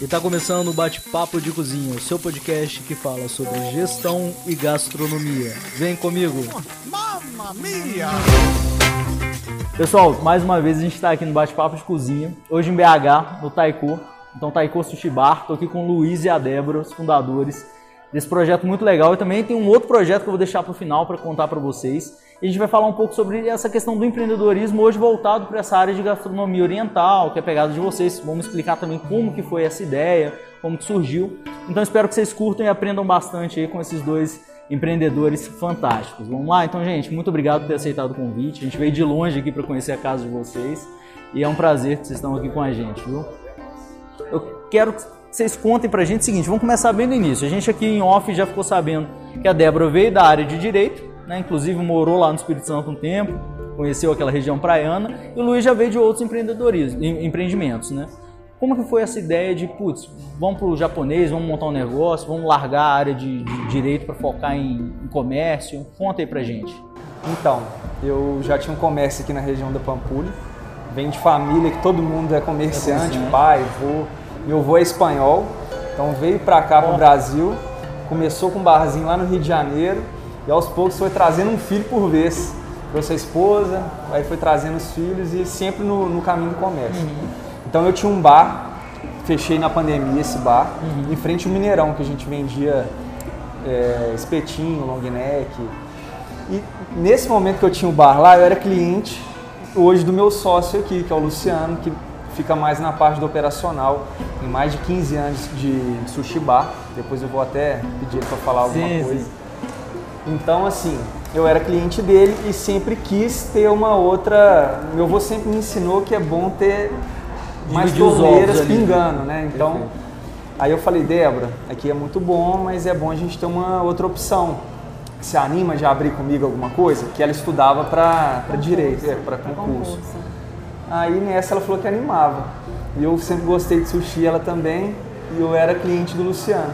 E tá começando o Bate-Papo de Cozinha, o seu podcast que fala sobre gestão e gastronomia. Vem comigo! Mamma mia! Pessoal, mais uma vez a gente está aqui no Bate-Papo de Cozinha, hoje em BH, no Taiko. Então, Taiko Sushi Bar, tô aqui com o Luiz e a Débora, os fundadores desse projeto muito legal. E também tem um outro projeto que eu vou deixar para o final para contar para vocês. E a gente vai falar um pouco sobre essa questão do empreendedorismo hoje voltado para essa área de gastronomia oriental, que é pegada de vocês. Vamos explicar também como que foi essa ideia, como que surgiu. Então espero que vocês curtam e aprendam bastante aí com esses dois empreendedores fantásticos. Vamos lá? Então, gente, muito obrigado por ter aceitado o convite. A gente veio de longe aqui para conhecer a casa de vocês. E é um prazer que vocês estão aqui com a gente, viu? Eu quero que vocês contem pra gente o seguinte, vamos começar bem do início. A gente aqui em off já ficou sabendo que a Débora veio da área de Direito, né? inclusive morou lá no Espírito Santo um tempo, conheceu aquela região praiana, e o Luiz já veio de outros empreendedorismo, empreendimentos, né? Como que foi essa ideia de, putz, vamos para o japonês, vamos montar um negócio, vamos largar a área de, de direito para focar em, em, comércio? Conta aí pra gente. Então, eu já tinha um comércio aqui na região da Pampulha, vem de família que todo mundo é comerciante, é pai, avô. Meu avô é espanhol, então veio para cá, para o Brasil, começou com um barzinho lá no Rio de Janeiro, e aos poucos foi trazendo um filho por vez. Trouxe a esposa, aí foi trazendo os filhos e sempre no, no caminho do comércio. Uhum. Então eu tinha um bar, fechei na pandemia esse bar, uhum. em frente ao Mineirão, que a gente vendia é, espetinho, long neck. E nesse momento que eu tinha o bar lá, eu era cliente hoje do meu sócio aqui, que é o Luciano, que fica mais na parte do operacional. Tem mais de 15 anos de, de sushi bar. Depois eu vou até pedir ele para falar alguma sim, coisa. Sim. Então, assim, eu era cliente dele e sempre quis ter uma outra. Meu avô sempre me ensinou que é bom ter mais torneiras pingando, né? Então, Perfeito. aí eu falei, Débora, aqui é muito bom, mas é bom a gente ter uma outra opção. Se anima de abrir comigo alguma coisa? Que ela estudava para direito, é, para concurso. concurso. Aí nessa ela falou que animava. E eu sempre gostei de sushi, ela também, e eu era cliente do Luciano.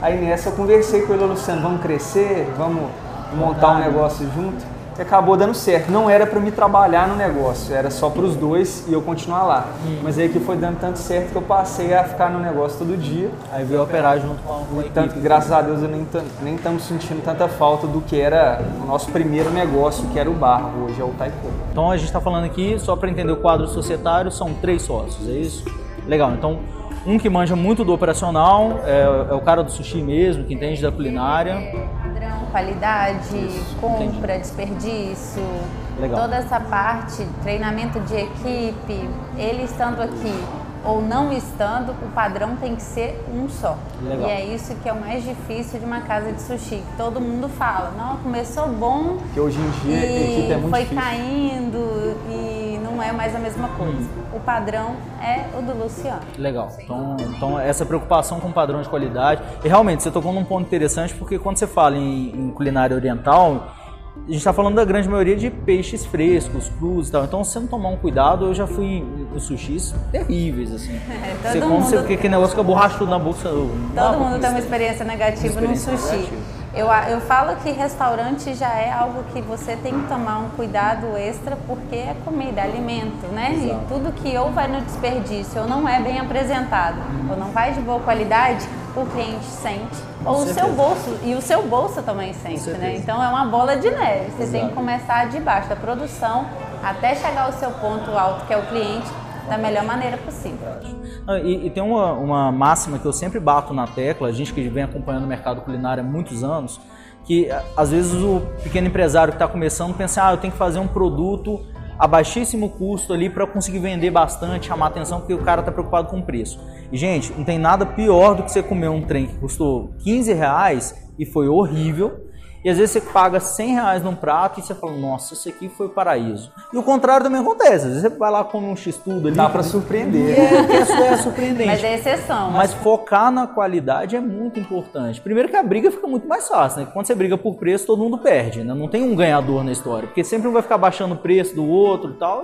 Aí nessa eu conversei com ele, Luciano, vamos crescer, vamos montar um negócio junto. E acabou dando certo. Não era para me trabalhar no negócio, era só para os dois e eu continuar lá. Hum. Mas aí que foi dando tanto certo que eu passei a ficar no negócio todo dia. Aí veio operar junto com a Tanto que, graças a Deus, eu nem estamos sentindo tanta falta do que era o nosso primeiro negócio, que era o bar, hoje é o Taekwondo. Então a gente está falando aqui, só para entender o quadro societário, são três sócios, é isso? Legal, então um que manja muito do operacional, é, é o cara do sushi mesmo, que entende da culinária. Qualidade, Isso, compra, entendi. desperdício, Legal. toda essa parte, treinamento de equipe, ele estando aqui ou não estando, o padrão tem que ser um só. Legal. E é isso que é o mais difícil de uma casa de sushi. Que todo mundo fala, não, começou bom. Que hoje em dia a equipe é muito foi difícil. caindo e não é mais a mesma coisa. Hum. O padrão é o do Luciano. Legal. Então, então, essa preocupação com o padrão de qualidade. E realmente, você tocou num ponto interessante, porque quando você fala em, em culinária oriental, a gente está falando da grande maioria de peixes frescos, crus e tal. Então, se você não tomar um cuidado, eu já fui em sushis terríveis, assim. É, você come, você, aquele negócio que é borrachudo na boca. Todo mundo tem uma experiência negativa no sushi. Negativa. Eu, eu falo que restaurante já é algo que você tem que tomar um cuidado extra porque é comida, é alimento, né? Exato. E tudo que ou vai no desperdício ou não é bem apresentado ou não vai de boa qualidade, o cliente sente. Com ou certeza. o seu bolso, e o seu bolso também sente, né? Então é uma bola de neve. Você Exato. tem que começar de baixo da produção até chegar ao seu ponto alto, que é o cliente, da melhor maneira possível. E, e, tem uma, uma máxima que eu sempre bato na tecla, a gente que vem acompanhando o mercado culinário há muitos anos, que às vezes o pequeno empresário que está começando pensa, ah, eu tenho que fazer um produto a baixíssimo custo ali para conseguir vender bastante, chamar atenção, porque o cara está preocupado com o preço. E, gente, não tem nada pior do que você comer um trem que custou 15 reais e foi horrível, e às vezes você paga 100 reais num prato e você fala, nossa, isso aqui foi o paraíso. E o contrário também acontece. Às vezes você vai lá comer um x-tudo ali. Dá para surpreender. É, isso é surpreendente. Mas é exceção. Mas focar na qualidade é muito importante. Primeiro que a briga fica muito mais fácil, né? Quando você briga por preço, todo mundo perde, né? Não tem um ganhador na história. Porque sempre um vai ficar baixando o preço do outro e tal.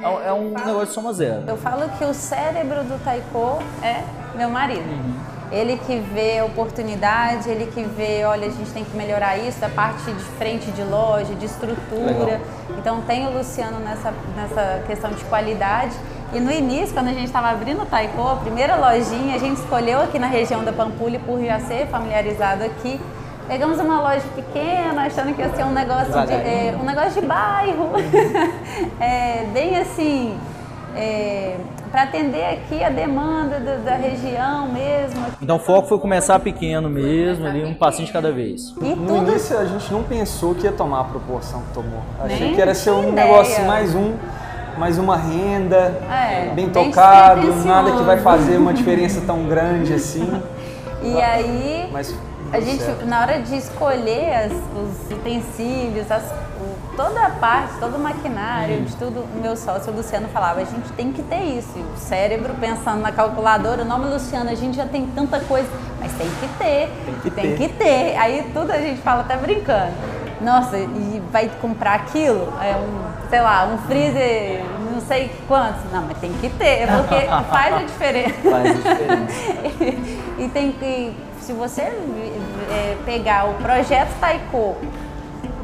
É, é um negócio de soma zero. Eu falo que o cérebro do taiko é meu marido. Uhum. Ele que vê oportunidade, ele que vê, olha, a gente tem que melhorar isso, da parte de frente de loja, de estrutura. Legal. Então tem o Luciano nessa, nessa questão de qualidade E no início, quando a gente estava abrindo o Taiko, a primeira lojinha, a gente escolheu aqui na região da Pampulha por já ser familiarizado aqui. Pegamos uma loja pequena, achando que ia ser um negócio de, é, um negócio de bairro. é, bem assim, é, para atender aqui a demanda da, da, região mesmo. Então o foco foi começar pequeno mesmo, ali um passinho de cada vez. E no tudo... início a gente não pensou que ia tomar a proporção que tomou. Achei Nem que era ser um ideia. negócio mais um mais uma renda, é, bem, bem tocado, nada que vai fazer uma diferença tão grande assim. E aí, Mas, a gente, certo. na hora de escolher as, os utensílios, as, o, toda a parte, todo o maquinário, de tudo, o meu sócio, o Luciano, falava, a gente tem que ter isso. E o cérebro pensando na calculadora, o nome Luciano, a gente já tem tanta coisa, mas tem que ter, tem que, tem ter. que ter. Aí tudo a gente fala até brincando nossa, e vai comprar aquilo? É um, sei lá, um freezer, não sei quantos. Não, mas tem que ter, porque faz a diferença. Faz a diferença. e, e, tem que, se você é, pegar o projeto Taiko,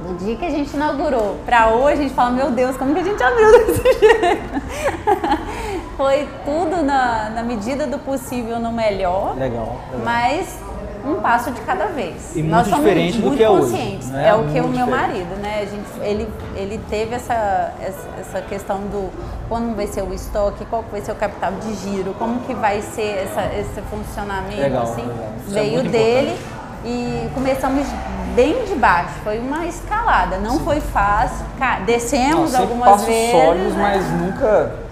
do dia que a gente inaugurou para hoje, a gente fala, meu Deus, como que a gente abriu desse jeito? Foi tudo na, na medida do possível no melhor. Legal. legal. Mas um passo de cada vez. E muito Nós somos diferente muito do que é conscientes. hoje. Né? É o que muito o meu marido, né? A gente, ele, ele teve essa, essa questão do quando vai ser o estoque, qual vai ser o capital de giro, como que vai ser essa, esse funcionamento, legal, assim. Legal. É Veio é dele importante. e começamos bem de baixo. Foi uma escalada, não Sim. foi fácil. Descemos Não, algumas vezes. Sólidos, né? mas nunca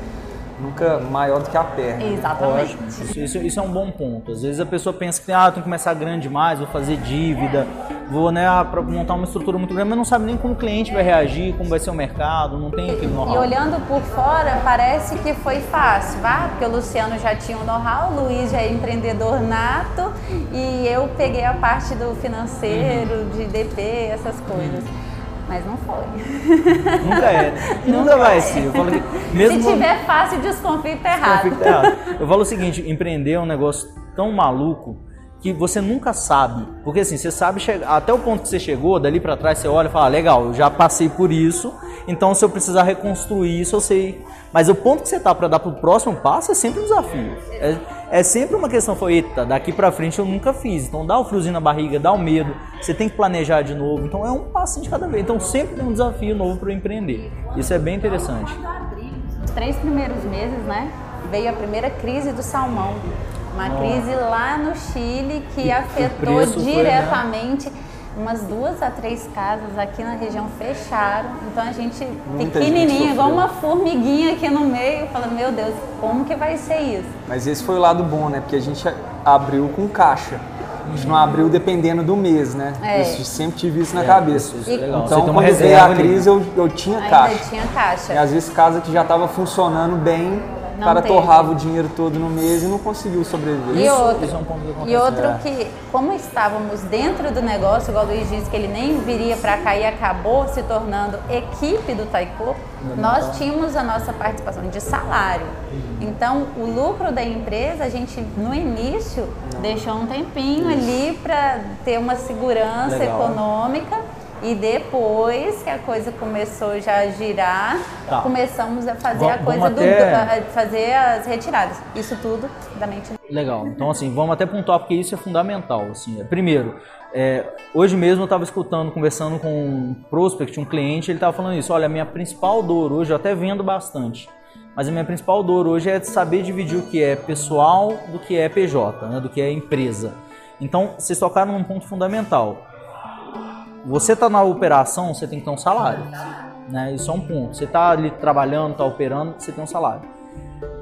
nunca maior do que a perna. Exatamente. Isso, isso, isso, é um bom ponto. Às vezes a pessoa pensa que ah, tem que começar grande demais, vou fazer dívida, vou né, montar uma estrutura muito grande, mas não sabe nem como o cliente vai reagir, como vai ser o mercado, não tem aquele know-how. E olhando por fora, parece que foi fácil, vá? porque o Luciano já tinha o know-how, o Luiz já é empreendedor nato e eu peguei a parte do financeiro, uhum. de DP, essas coisas. Uhum. Mas não foi. Nunca é. E nunca, nunca vai ser. Eu falo que mesmo Se tiver fácil, desconfie que tá errado. Desconfie que tá errado. Eu falo o seguinte, empreender é um negócio tão maluco que você nunca sabe. Porque assim, você sabe até o ponto que você chegou, dali para trás você olha e fala, ah, legal, eu já passei por isso, então se eu precisar reconstruir isso, eu sei. Mas o ponto que você tá para dar pro próximo passo é sempre um desafio. É, é sempre uma questão, foi, eita, daqui para frente eu nunca fiz. Então dá o friozinho na barriga, dá o medo, você tem que planejar de novo. Então é um passinho de cada vez. Então sempre tem um desafio novo para empreender. Isso é bem interessante. Os três primeiros meses, né, veio a primeira crise do salmão. Uma crise lá no Chile que e afetou diretamente. Foi, né? Umas duas a três casas aqui na região fecharam. Então a gente, Muita pequenininha, gente igual uma formiguinha aqui no meio, falando: Meu Deus, como que vai ser isso? Mas esse foi o lado bom, né? Porque a gente abriu com caixa. A gente não abriu dependendo do mês, né? É. Eu sempre tive isso na é, cabeça. Isso é então, quando veio a crise, eu, eu tinha Ainda caixa. tinha caixa. E às vezes casa que já estava funcionando bem, o cara teve. torrava o dinheiro todo no mês e não conseguiu sobreviver. E isso, outro, isso é um ponto que E outro é. que, como estávamos dentro do negócio, igual o Luiz disse que ele nem viria para cá e acabou se tornando equipe do Taiko, nós tínhamos a nossa participação de salário. Uhum. Então, o lucro da empresa, a gente no início não. deixou um tempinho isso. ali para ter uma segurança Legal. econômica e depois que a coisa começou já a girar, tá. começamos a fazer vamos, a coisa do até... fazer as retiradas. Isso tudo da mente. Legal. Então assim, vamos até pontuar porque isso é fundamental. Assim, primeiro, é, hoje mesmo eu estava escutando, conversando com um prospect, um cliente, ele estava falando isso. Olha, a minha principal dor hoje, eu até vendo bastante, mas a minha principal dor hoje é saber dividir o que é pessoal do que é PJ, né, do que é empresa. Então, vocês tocaram num ponto fundamental você está na operação, você tem que ter um salário. Né? Isso é um ponto. Você está ali trabalhando, está operando, você tem um salário.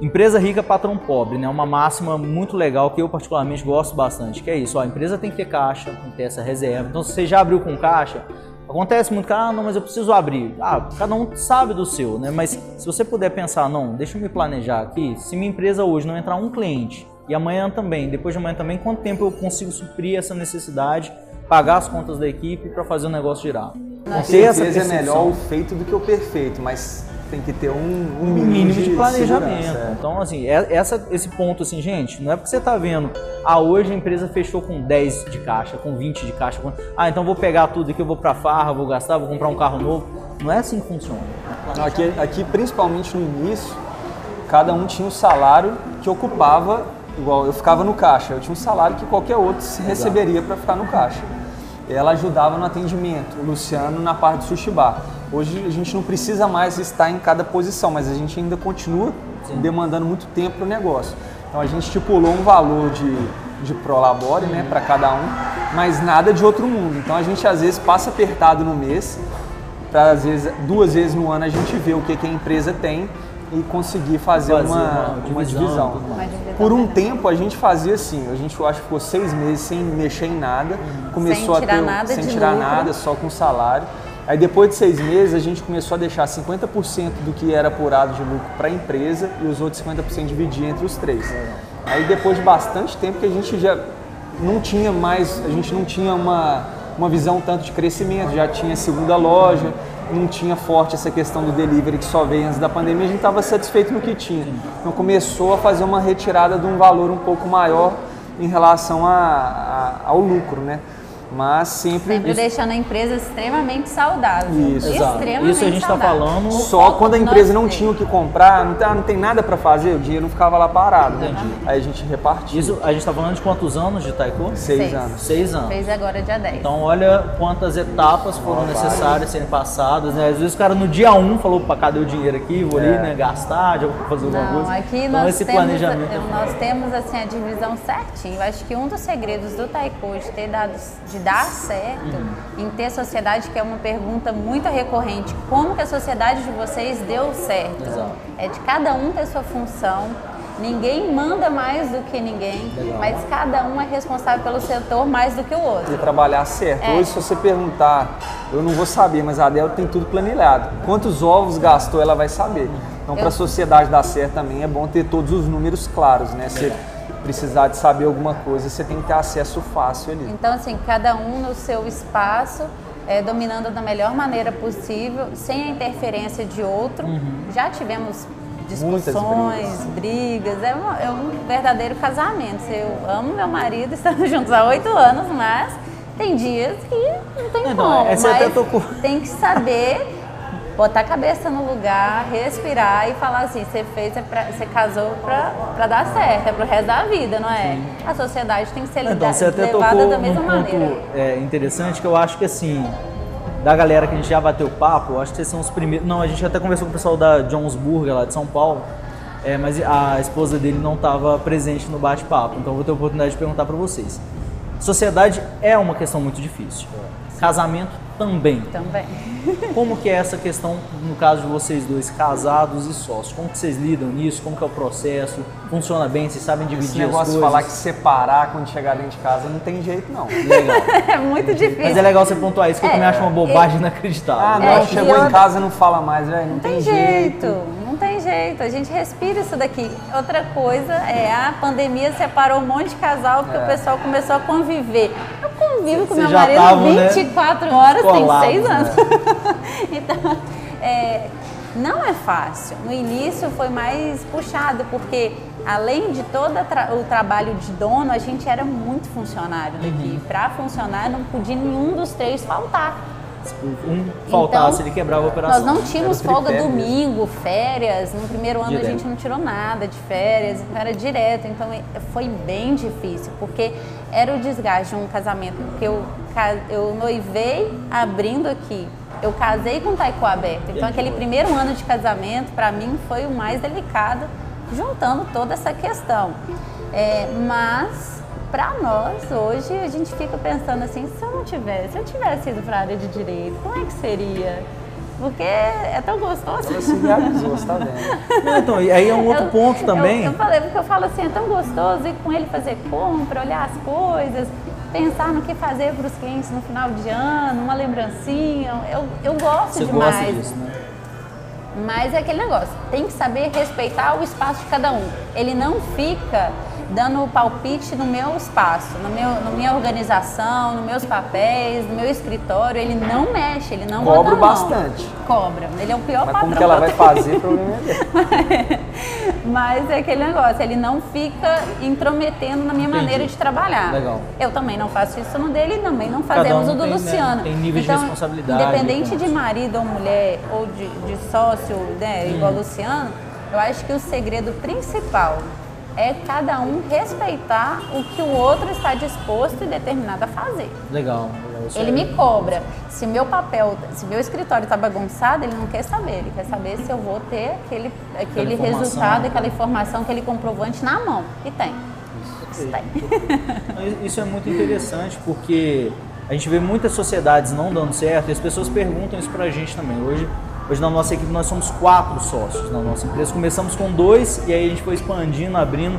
Empresa rica, patrão pobre, né? Uma máxima muito legal que eu particularmente gosto bastante, que é isso. Ó, a empresa tem que ter caixa, tem que ter essa reserva. Então, se você já abriu com caixa, acontece muito que, ah, não, mas eu preciso abrir. Ah, cada um sabe do seu, né? Mas se você puder pensar, não, deixa eu me planejar aqui. Se minha empresa hoje não entrar um cliente e amanhã também, depois de amanhã também, quanto tempo eu consigo suprir essa necessidade? Pagar as contas da equipe para fazer o negócio girar. Com certeza é melhor o feito do que o perfeito, mas tem que ter um, um mínimo, mínimo de, de, planejamento. É. Então, assim, é, essa, esse ponto, assim, gente, não é porque você está vendo, ah, hoje a empresa fechou com 10 de caixa, com 20 de caixa, com... ah, então vou pegar tudo aqui, eu vou para farra, vou gastar, vou comprar um carro novo. Não é assim que funciona. Aqui, aqui principalmente no início, cada um tinha o salário que ocupava, igual eu ficava no caixa, eu tinha um salário que qualquer outro receberia para ficar no caixa. Ela ajudava no atendimento, o Luciano na parte do sushi bar. Hoje a gente não precisa mais estar em cada posição, mas a gente ainda continua Sim. demandando muito tempo para o negócio. Então a gente estipulou um valor de, de prolabore né, para cada um, mas nada de outro mundo. Então a gente às vezes passa apertado no mês, para às vezes duas vezes no ano a gente ver o que, que a empresa tem e conseguir fazer, fazer uma, uma, uma, divisão. Por um tempo a gente fazia assim, a gente eu acho que ficou seis meses sem mexer em nada, começou sem tirar a ter, nada sem tirar lucro. nada, só com salário. Aí depois de seis meses a gente começou a deixar 50% do que era apurado de lucro para a empresa e os outros 50% dividir entre os três. Aí depois de bastante tempo que a gente já não tinha mais, a gente não tinha uma, uma visão tanto de crescimento, já tinha segunda loja, não tinha forte essa questão do delivery que só veio antes da pandemia, a gente estava satisfeito no que tinha. Então começou a fazer uma retirada de um valor um pouco maior em relação a, a, ao lucro, né? Mas sempre. Sempre isso... deixando a empresa extremamente saudável. Isso, extremamente Isso a gente está falando. Só quando a empresa não tinha o que comprar, não, tá, não tem nada para fazer, o dinheiro não ficava lá parado. Né? Aí a gente repartia. Isso a gente está falando de quantos anos de taiko? Seis, Seis, anos. Seis anos. Fez agora dia 10. Então olha quantas etapas foram necessárias serem passadas. Né? Às vezes o cara no dia um falou, para cadê o dinheiro aqui? Vou ali É. né, gastar, já vou fazer alguma Não, coisa. aqui então nós, esse temos, planejamento. é nós temos assim a divisão certinho. Eu acho que um dos segredos do taiko de ter dado, de dar certo, Uhum. em ter sociedade, que é uma pergunta muito recorrente, como que a sociedade de vocês deu certo? Exato. É de cada um ter sua função. Ninguém manda mais do que ninguém, Legal. mas cada um é responsável pelo setor mais do que o outro. E trabalhar certo. É. Hoje, se você perguntar, eu não vou saber, mas a Adel tem tudo planilhado. Quantos ovos gastou, ela vai saber. Então, para a Eu- sociedade dar certo também, é bom ter todos os números claros, né? Se precisar de saber alguma coisa, você tem que ter acesso fácil ali. Então, assim, cada um no seu espaço, é, dominando da melhor maneira possível, sem a interferência de outro. Já tivemos discussões, brigas, é, um, é um verdadeiro casamento. Eu amo meu marido, estamos juntos há oito anos, mas tem dias que não tem Então, como. essa mas tem que saber botar a cabeça no lugar, respirar e falar assim, você fez, é você casou pra, pra dar certo, é pro resto da vida, não é? A sociedade tem que ser Então, você até levada tocou da mesma ponto maneira. é, interessante que eu acho que assim, da galera que a gente já bateu papo, eu acho que vocês são os primeiros. Não, a gente até conversou com o pessoal da Jones Burger lá de São Paulo, é, mas a esposa dele não estava presente no bate-papo, então eu vou ter a oportunidade de perguntar para vocês. Sociedade é uma questão muito difícil. Casamento também. Também. Como que é essa questão, no caso de vocês dois, casados e sócios? Como que vocês lidam nisso? Como que é o processo? Funciona bem? Vocês sabem Esse dividir as negócio de falar que separar quando chegar dentro de casa não tem jeito, não. Legal. É muito difícil. Mas é legal você pontuar isso, que eu É, também acho uma bobagem inacreditável. Ah, não, É, chegou e em casa não fala mais, velho. Não, Não tem jeito, não tem jeito. A gente respira isso daqui. Outra coisa é a pandemia separou um monte de casal porque É. o pessoal começou a conviver. Eu convivo com meu marido tavam, né, 24 horas, tem colados, seis né? anos. então, é, não é fácil. No início foi mais puxado, porque além de todo o trabalho de dono, a gente era muito funcionário daqui. Uhum. Para funcionar, não podia nenhum dos três faltar. Um faltasse, Então, ele quebrava a operação. Nós não tínhamos o folga tripé mesmo. domingo, férias. No primeiro ano Direto. a gente não tirou nada de férias, então era direto. Então foi bem difícil, porque era o desgaste de um casamento. Porque eu, eu noivei abrindo aqui. Eu casei com taiko aberto. Então aquele primeiro ano de casamento, para mim, foi o mais delicado, juntando toda essa questão. É, mas para nós hoje a gente fica pensando assim, se eu não tivesse, se eu tivesse ido para a área de direito, como é que seria? Porque é tão gostoso. Realizou, você tá vendo? Não, então, e aí é um outro Eu- ponto eu- também. Eu, falei, porque eu falo assim, é tão gostoso ir com ele fazer compra, olhar as coisas, pensar no que fazer para os clientes no final de ano, uma lembrancinha. Eu, eu gosto Você demais. gosta disso, né? Mas é aquele negócio, tem que saber respeitar o espaço de cada um. Ele não fica dando palpite no meu espaço, no meu, na minha organização, nos meus papéis, no meu escritório. Ele não mexe, ele não Cobro bota a mão. bastante. Cobra. Ele é o pior Mas patrão. como que ela vai fazer, o problema é dele. Mas é aquele negócio, ele não fica intrometendo na minha Entendi. maneira de trabalhar. Legal. Eu também não faço isso no dele e também não fazemos um o do tem, né, Luciano. tem níveis de então, responsabilidade, Independente de marido ou mulher, ou de, de sócio, né, igual o Luciano, Eu acho que o segredo principal é cada um respeitar o que o outro está disposto e determinado a fazer. Legal. Ele me cobra. Se meu papel, se meu escritório está bagunçado, ele não quer saber. Ele quer saber se eu vou ter aquele, aquele resultado, aquela informação, aquele comprovante na mão. E tem. Isso, tem. Isso é muito interessante porque a gente vê muitas sociedades não dando certo e as pessoas perguntam isso pra gente também. Hoje, hoje na nossa equipe nós somos quatro sócios na nossa empresa. Começamos com dois e aí a gente foi expandindo, abrindo.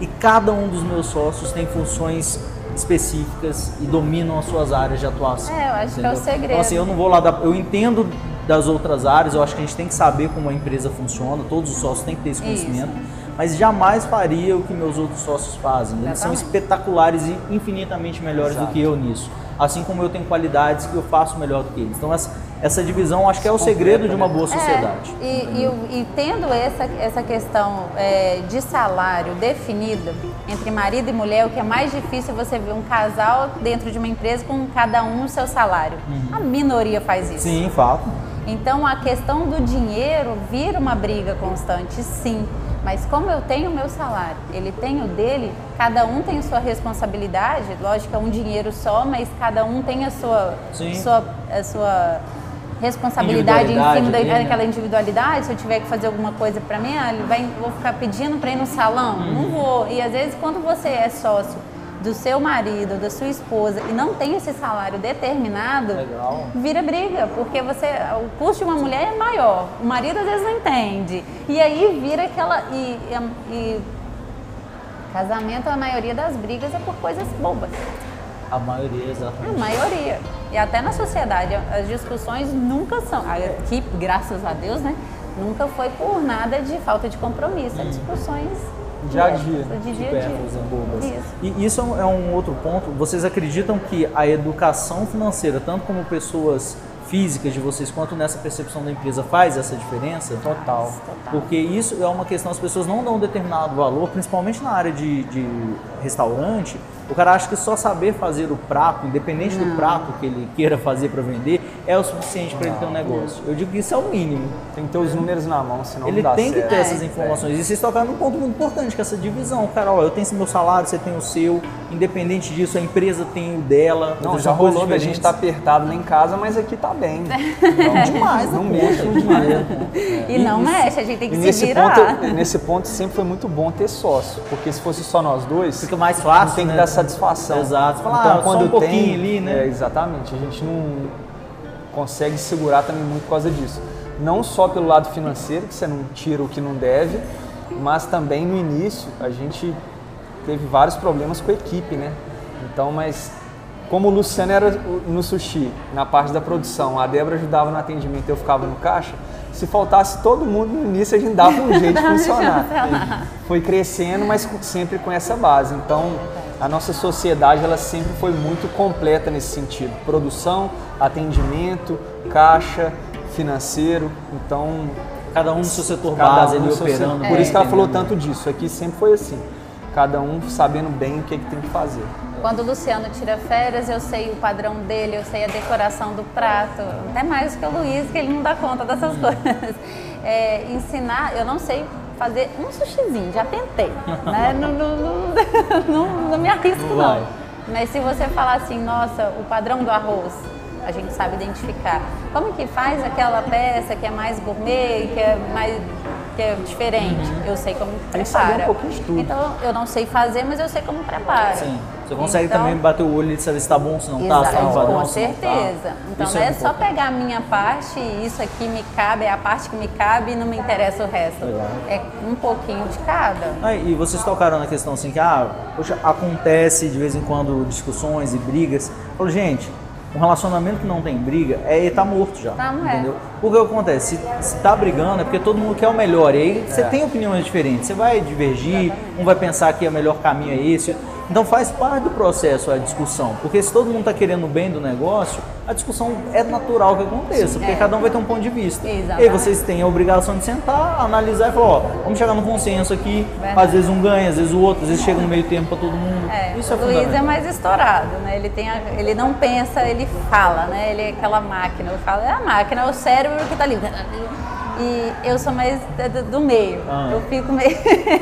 E cada um dos meus sócios tem funções específicas e dominam as suas áreas de atuação. É, eu acho entendeu? que é o segredo. Então, assim, eu não vou lá dar. Eu entendo das outras áreas, eu acho que a gente tem que saber como a empresa funciona, todos os sócios têm que ter esse conhecimento. Isso. Mas jamais faria o que meus outros sócios fazem. Eles são espetaculares e infinitamente melhores Exato. do que eu nisso. Assim como eu tenho qualidades que eu faço melhor do que eles. Então, essa, essa divisão acho que é o segredo de uma boa sociedade. É, e, e, e, tendo essa, essa questão é, de salário definida entre marido e mulher, o que é mais difícil é você ver um casal dentro de uma empresa com cada um o seu salário. Uhum. A minoria faz isso. Sim, fato. Então a questão do dinheiro vira uma briga constante, sim. Mas como eu tenho o meu salário, ele tem o dele, cada um tem a sua responsabilidade, lógico, é um dinheiro só, mas cada um tem a sua, sua, a sua responsabilidade em cima daquela né? individualidade. Se eu tiver que fazer alguma coisa para mim, ah, vai, vou ficar pedindo para ir no salão? Uhum. Não vou. E às vezes, quando você é sócio do seu marido, da sua esposa e não tem esse salário determinado, Legal. vira briga, porque você o custo de uma mulher é maior. O marido às vezes não entende. E aí vira aquela e, e, casamento a maioria das brigas é por coisas bobas. A maioria, exatamente. A maioria. E até na sociedade, as discussões nunca são. Aqui, graças a Deus, né? Nunca foi por nada de falta de compromisso. Hum. discussões dia a dia. De dia a dia. Bobas. Isso. E isso é um outro ponto. Vocês acreditam que a educação financeira, tanto como pessoas físicas de vocês quanto nessa percepção da empresa faz essa diferença? Total. Porque isso é uma questão, as pessoas não dão um determinado valor, principalmente na área de, de restaurante, o cara acha que só saber fazer o prato, independente não. do prato que ele queira fazer para vender, é o suficiente para ele ter um negócio. Eu digo que isso é o mínimo. Tem que ter os números na mão, senão ele não dá tem certo. que ter essas é, informações. É. E vocês tocaram num ponto muito importante, que é essa divisão. Cara, ó, eu tenho meu salário, você tem o seu. Independente disso, a empresa tem o dela. Não, já rolou que a gente está apertado lá em casa, mas aqui tá bem. Então, demais, não mexe no dinheiro. E, não isso, mexe, a gente tem que se nesse virar. Ponto, nesse ponto sempre foi muito bom ter sócio, porque se fosse só nós dois, fica mais fácil. Tem né? que dar satisfação. Exato. Falar, então, ah, quando um tem, ali, né? É, exatamente. A gente não consegue segurar também muito por causa disso. Não só pelo lado financeiro, que você não tira o que não deve, mas também no início a gente teve vários problemas com a equipe, né? Então, mas como o Luciano era no sushi, na parte da produção, a Débora ajudava no atendimento, eu ficava no caixa, se faltasse todo mundo no início, a gente dava um jeito de funcionar. Foi crescendo, mas sempre com essa base. Então, a nossa sociedade ela sempre foi muito completa nesse sentido. Produção, atendimento, caixa, financeiro. Então, cada um no seu setor base, um ele operando. Por isso que ela falou tanto disso. Aqui sempre foi assim. Cada um sabendo bem o que, é que tem que fazer. Quando o Luciano tira férias, eu sei o padrão dele, eu sei a decoração do prato, até mais que o Luiz, que ele não dá conta dessas coisas. É, ensinar, eu não sei fazer um sushizinho, já tentei, né? não, não, não, não, me arrisco não. Mas se você falar assim, nossa, o padrão do arroz, a gente sabe identificar. Como que faz aquela peça que é mais gourmet, que é mais que é diferente. Uhum. Eu sei como prepara. Um então eu não sei fazer, mas eu sei como prepara. Sim. Você consegue então, também bater o olho e saber se está bom, se não está, se está padrão, Com certeza. Tá. Então isso não é, é só pegar a minha parte e isso aqui me cabe, é a parte que me cabe e não me interessa o resto. Legal. É um pouquinho de cada. Ah, e vocês tocaram na questão assim que, ah, poxa, acontece de vez em quando discussões e brigas. Eu falo, gente, um relacionamento que não tem briga é estar tá morto já. Tá, não é. entendeu? Porque acontece, se está brigando é porque todo mundo quer o melhor. E aí você é. tem opiniões diferentes. Você vai divergir, Exatamente. um vai pensar que o melhor caminho é esse. Então faz parte do processo a discussão, porque se todo mundo está querendo o bem do negócio, a discussão é natural que aconteça, porque é. cada um vai ter um ponto de vista. Exatamente. E aí vocês têm a obrigação de sentar, analisar e falar, ó, vamos chegar no consenso aqui. Verdade. Às vezes um ganha, às vezes o outro, às vezes chega no meio tempo para todo mundo. É. Isso é o Luiz é mais estourado, né? Ele, tem a, ele não pensa, ele fala, né? Ele é aquela máquina. Eu falo, é a máquina, é o cérebro que está ali E eu sou mais do, do meio. Ah. Eu fico meio.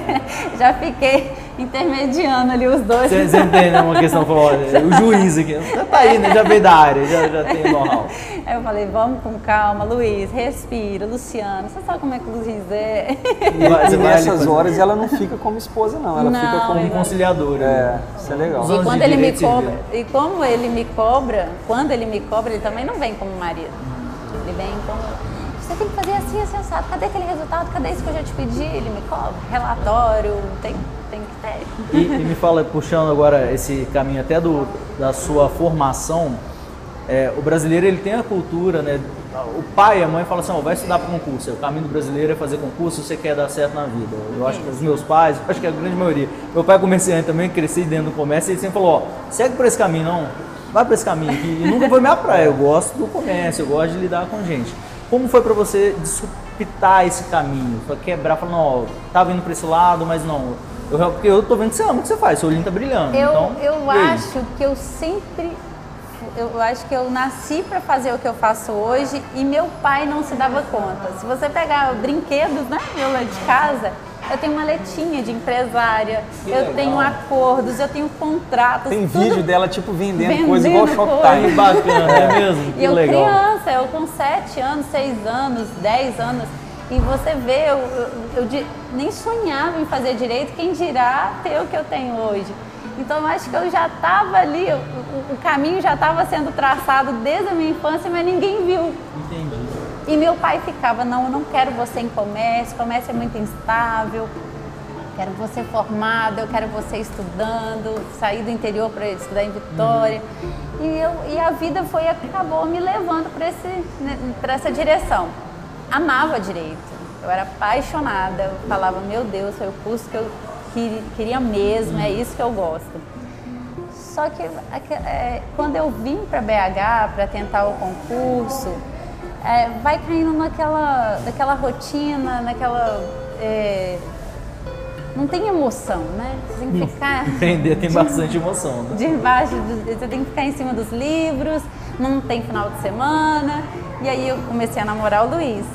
já fiquei intermediando ali os dois. Você, entende, né? Uma questão, olha, o juiz aqui. Já tá aí, né? Já veio da área, já, já tem know-how. Aí eu falei, vamos com calma, Luiz, respira, Luciano. Você sabe como é que o Luiz é? E, e nessas horas ela não fica como esposa, não. Ela não, fica como conciliadora. É, isso é legal. E quando ele me cobra, e como ele me cobra, quando ele me cobra, ele também não vem como marido. Ele vem como você tem que fazer assim, assim, assado. Cadê aquele resultado? Cadê isso que eu já te pedi? Ele me cobra. Relatório, tem, tem ter. E, e me fala, puxando agora esse caminho até do, da sua formação, é, o brasileiro ele tem a cultura, né? O pai e a mãe falam assim, oh, vai estudar para concurso. O caminho do brasileiro é fazer concurso você quer dar certo na vida. Eu acho que os meus pais, acho que a grande maioria. Meu pai é comerciante também, cresci dentro do comércio, e ele sempre falou, ó, oh, segue por esse caminho, não. Vai por esse caminho. E nunca foi minha praia. Eu gosto do comércio, eu gosto de lidar com gente. Como foi para você disputar esse caminho? Foi quebrar, falando, ó, tá vindo para esse lado, mas não. Eu, porque eu tô vendo que você ama o que você faz, seu olhinho tá brilhando. Eu, então, eu acho que eu sempre eu acho que eu nasci para fazer o que eu faço hoje e meu pai não se dava conta. Se você pegar brinquedos, né, meu lá de casa, eu tenho uma letinha de empresária, que eu legal. tenho acordos, eu tenho contratos. Tem vídeo dela, tipo, vendendo, vendendo coisa igual Shoptime. Bacana, é mesmo? e eu legal. criança, eu com 7 anos, 6 anos, 10 anos, e você vê, eu, eu, eu, nem sonhava em fazer direito, quem dirá ter o que eu tenho hoje. Então eu acho que eu já estava ali, o, o, caminho já estava sendo traçado desde a minha infância, mas ninguém viu. Entendi. E meu pai ficava, não, eu não quero você em comércio, comércio é muito instável, quero você formada, eu quero você estudando, sair do interior para estudar em Vitória. Uhum. E, eu, e a vida foi, acabou me levando para né, essa direção. Amava direito, eu era apaixonada, eu falava, meu Deus, foi o curso que eu queria mesmo, é isso que eu gosto. Só que é, quando eu vim para BH para tentar o concurso, é, vai caindo naquela, naquela rotina, naquela. É, não tem emoção, né? Você tem que ficar. Entender, tem bastante emoção. Né? Debaixo, você tem que ficar em cima dos livros, não tem final de semana. E aí eu comecei a namorar o Luiz.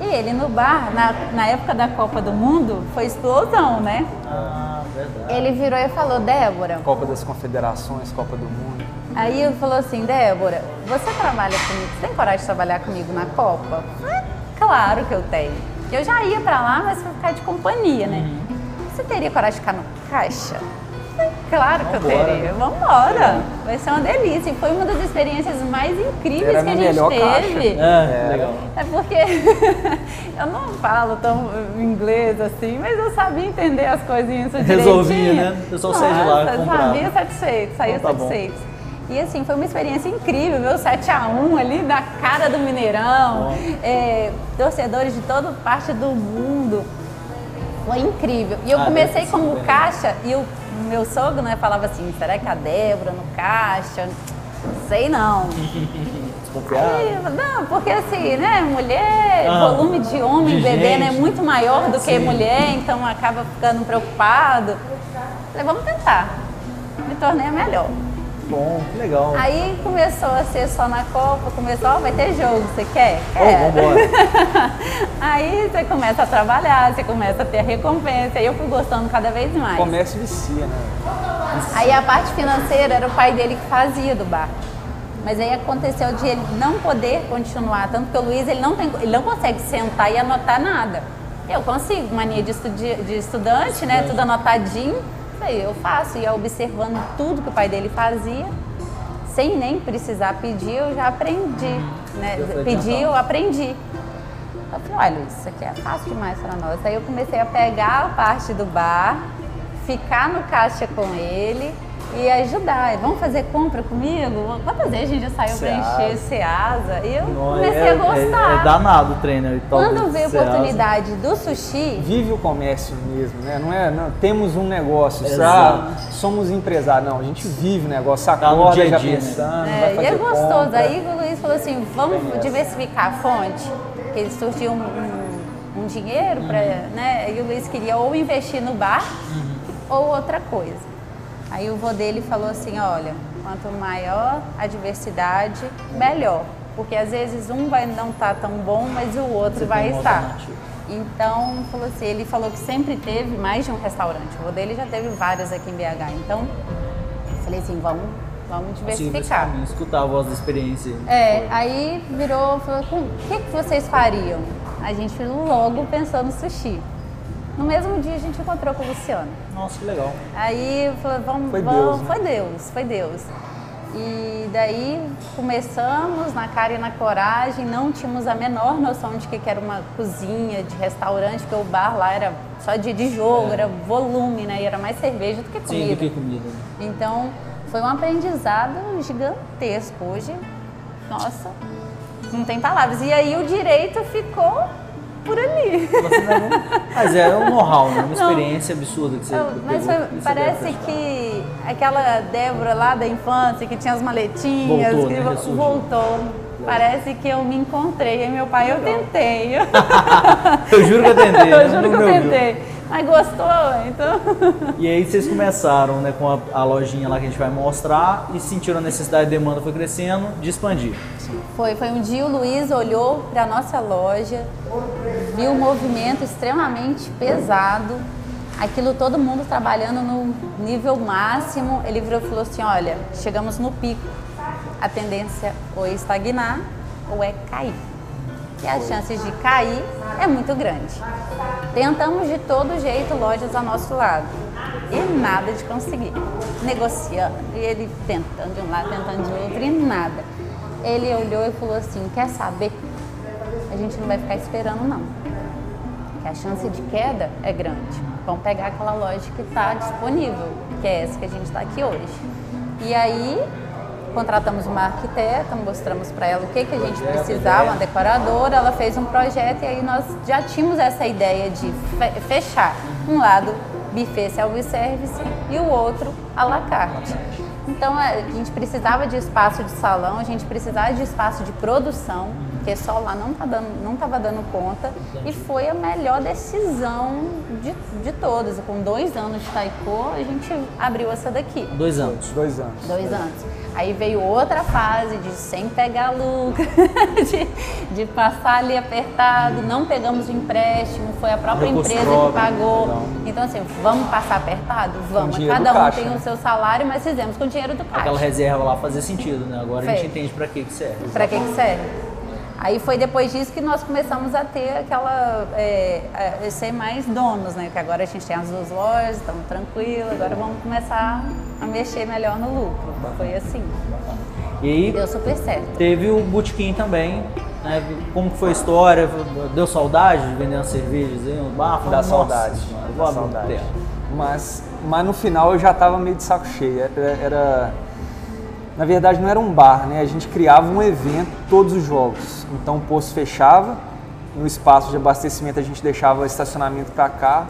E ele no bar, na, na época da Copa do Mundo, foi explosão, né? Ah, verdade. Ele virou e falou, Débora. Copa das Confederações, Copa do Mundo. Aí ele falou assim, Débora, você trabalha comigo, você tem coragem de trabalhar comigo na Copa? claro que eu tenho. Eu já ia para lá, mas pra ficar de companhia, né? Uhum. Você teria coragem de ficar no caixa? Claro que eu teria. Vamos embora. Vai ser uma delícia. E foi uma das experiências mais incríveis Era que a gente teve. É, legal. É porque eu não falo tão inglês assim, mas eu sabia entender as coisinhas Resolvia, né? O pessoal saía de lá. Eu sabia satisfeito, saía então, tá satisfeito. Bom. E assim, foi uma experiência incrível, meu 7x1 ali da cara do Mineirão, é, torcedores de toda parte do mundo. Foi incrível. E eu ah, comecei como caixa e o meu sogro né, falava assim, será que a Débora no caixa? Sei não. Aí, não, porque assim, né, mulher, ah, volume de homem, de bebê, né, muito maior do Sim. que mulher, então acaba ficando preocupado. Falei, vamos tentar. Me tornei a melhor bom, que legal. Aí começou a ser só na Copa, começou, ó, vai ter jogo, você quer? Quer. Oh, aí você começa a trabalhar, você começa a ter a recompensa, aí eu fui gostando cada vez mais. Comércio vicia, né? Vicia. Aí a parte financeira era o pai dele que fazia do bar. Mas aí aconteceu de ele não poder continuar, tanto que o Luiz ele não, tem, ele não consegue sentar e anotar nada. Eu consigo, mania de, estudi de estudante, né? Tudo anotadinho aí, eu faço. Ia observando tudo que o pai dele fazia, sem nem precisar pedir, eu já aprendi. Né? Pedir, eu aprendi. Eu falei, olha, isso aqui é fácil demais para nós. Aí eu comecei a pegar a parte do bar, ficar no caixa com ele e ajudar. Vamos fazer compra comigo? Quantas vezes a gente já saiu para encher Ceasa? E eu Não, comecei é, a gostar. É, é danado o treino. Quando veio a oportunidade do sushi... Vive o comércio mesmo, né? Não é, não, temos um negócio, sabe? somos empresários. Não, a gente vive o negócio, tá acorda tá dia já dia, pensando, né? é, E é gostoso. Compra. Aí o Luiz falou assim, vamos diversificar a fonte. Que ele surgiu um, um, um dinheiro, uhum. para, né? E o Luiz queria ou investir no bar uhum. ou outra coisa. Aí o vô dele falou assim, olha, quanto maior a diversidade, melhor. porque às vezes um vai não estar tá tão bom, mas o outro Você vai estar. Então, falou assim, ele falou que sempre teve mais de um restaurante. O dele já teve vários aqui em BH. Então, falei assim, vamos, vamos diversificar. Sim, escutar a voz da experiência. É, foi. aí virou, falou, o que, que vocês fariam? A gente logo pensando no sushi. No mesmo dia a gente encontrou com o Luciano. Nossa, que legal. Aí falou, vamos, foi vamos, Deus, né? foi Deus, foi Deus. E daí começamos na cara e na coragem, não tínhamos a menor noção de que era uma cozinha de restaurante, porque o bar lá era só de, de jogo, é. era volume, né? E era mais cerveja do que comida. Sim, do que comida. Então foi um aprendizado gigantesco. Hoje, nossa, não tem palavras. E aí o direito ficou por ali. Mas é um know-how, né? Uma experiência não, absurda que você não, Mas foi, parece que aquela Débora lá da infância, que tinha as maletinhas, voltou, que né? voltou. Parece que eu me encontrei. E meu pai, eu tentei. eu juro que eu tentei. eu juro que eu tentei. Gostou, então. E aí vocês começaram né, com a, a, lojinha lá que a gente vai mostrar e sentiram a necessidade, a demanda foi crescendo, de expandir. Foi, foi um dia o Luiz olhou para a nossa loja, viu um movimento extremamente pesado, aquilo todo mundo trabalhando no nível máximo. Ele virou e falou assim: olha, chegamos no pico. A tendência ou é estagnar ou é cair. E as chances de cair é muito grande. Tentamos de todo jeito lojas ao nosso lado e nada de conseguir. Negociando, e ele tentando de um lado, tentando de outro e nada. Ele olhou e falou assim: Quer saber? A gente não vai ficar esperando, não. Que a chance de queda é grande. Vamos pegar aquela loja que está disponível, que é essa que a gente está aqui hoje. E aí contratamos uma arquiteta, mostramos para ela o que, que a gente precisava, uma decoradora, ela fez um projeto e aí nós já tínhamos essa ideia de fechar. Um lado buffet self-service e o outro à la carte. Então a gente precisava de espaço de salão, a gente precisava de espaço de produção, porque só lá não tá dando, não estava dando conta e foi a melhor decisão de, de todas. Com dois anos de taiko, a gente abriu essa daqui. Dois anos. Dois anos. Dois anos. Aí veio outra fase de sem pegar lucro, de, de, passar ali apertado, não pegamos o empréstimo, foi a própria empresa que pagou. Não. Então assim, vamos passar apertado? Vamos. Cada um caixa, tem né? o seu salário, mas fizemos com o dinheiro do caixa. Aquela reserva lá fazia sentido, né? Agora Fez. a gente entende para que, que serve. Para que, que serve. Aí foi depois disso que nós começamos a ter aquela. É, a ser mais donos, né? Que agora a gente tem as duas lojas, estamos tranquilos, agora vamos começar a mexer melhor no lucro. Foi assim. E aí, deu super certo. Teve o Botequim também. Né? Como foi a história? Deu saudade de vender uma cervejas no bar? Dá saudade. Dá saudade. Mas, mas no final eu já estava meio de saco cheio. Era, era na verdade não era um bar, né? A gente criava um evento todos os jogos. Então o posto fechava, no espaço de abastecimento a gente deixava estacionamento para cá.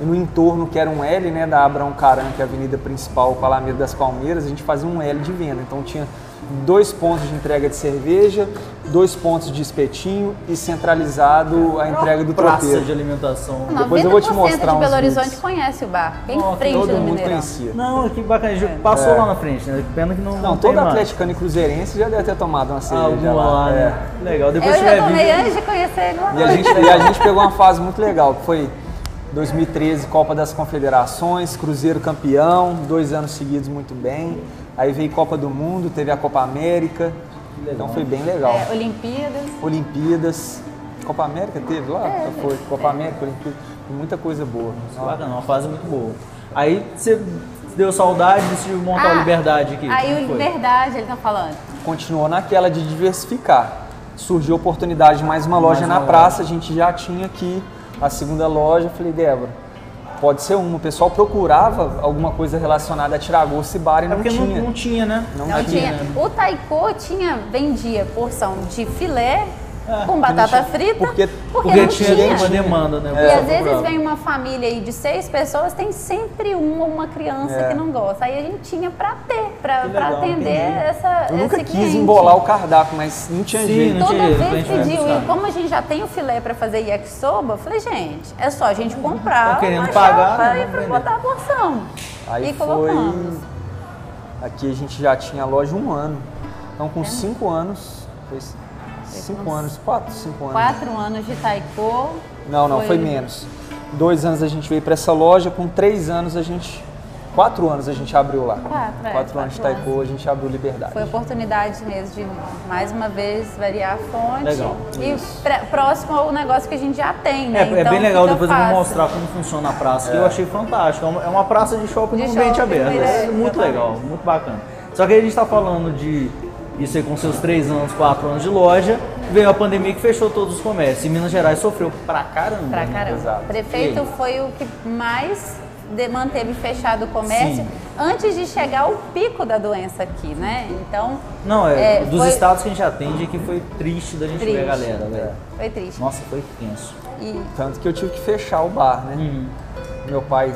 E no entorno, que era um L, né, da Abraão Caran, que é a avenida principal, com a Alameda das Palmeiras, a gente fazia um L de venda. Então tinha dois pontos de entrega de cerveja, dois pontos de espetinho e centralizado a entrega do praça tropeiro. de alimentação. Depois eu vou te mostrar de Belo Horizonte vídeos. conhece o bar, bem oh, frente todo do mundo Mineirão. conhecia. Não, que bacana, é. passou é. lá na frente, né? Pena que não Não, não todo atleticano e cruzeirense já deve ter tomado uma cerveja ah, lá. lá né? é. Legal, depois eu já tomei antes de conhecer ele e a, gente, e a gente pegou uma fase muito legal, que foi 2013, Copa das Confederações, Cruzeiro campeão, dois anos seguidos muito bem. Aí veio Copa do Mundo, teve a Copa América. Então foi bem legal. É, Olimpíadas. Olimpíadas. Copa América teve lá? É, foi. Copa é. América, Olimpíadas. Muita coisa boa. Bacana, uma fase muito boa. Aí você deu saudade, decidiu montar ah, a Liberdade aqui. Aí o Liberdade, ele tá falando. Continuou naquela de diversificar. Surgiu a oportunidade de mais uma loja mais na uma praça, loja. a gente já tinha aqui a segunda loja. Falei, Débora, Pode ser um. O pessoal procurava alguma coisa relacionada a tirar gosto e bar e é não tinha. Não, não tinha, né? Não, não tinha. tinha. O taiko tinha, vendia porção de filé é, com batata frita. Porque, porque, porque tinha, tinha uma demanda, né? É. E às vezes vem uma família aí de seis pessoas, tem sempre um ou uma criança é. que não gosta. Aí a gente tinha para ter, para atender entendi. essa. Eu nunca quis cliente. embolar o cardápio, mas não tinha Sim, jeito. Não Toda tinha vez pediu. E como a gente já tem o filé para fazer yakisoba, eu falei, gente, é só a gente comprar. Tá querendo pagar. Para botar a porção. Aí e foi... colocamos. Aqui a gente já tinha a loja um ano. Então, com é. cinco anos, Foi cinco anos, quatro, cinco anos. Quatro anos de taiko. Não, não, foi, foi menos. Dois anos a gente veio para essa loja, com três anos a gente Quatro anos a gente abriu lá. Quatro, é, quatro anos de Taiko, a gente abriu Liberdade. Foi oportunidade mesmo de, mais uma vez, variar a fonte. Legal. E próximo ao negócio que a gente já tem, né? É, então, é bem então, legal, depois fácil. eu vou mostrar como funciona a praça, é. que eu achei fantástico. É uma praça de shopping de ambiente aberto. É, muito legal, muito bacana. Só que a gente está falando de isso aí com seus três anos, quatro anos de loja, veio a pandemia que fechou todos os comércios. E Minas Gerais sofreu pra caramba. Pra né? caramba. Exato. Prefeito foi o que mais manteve fechado o comércio Sim. antes de chegar o pico da doença aqui, né? Então. Não, é, é dos foi... estados que a gente atende que foi triste da gente triste. ver a galera, velho. Foi triste. Nossa, foi tenso. E... Tanto que eu tive que fechar o bar, né? Uhum. Meu pai.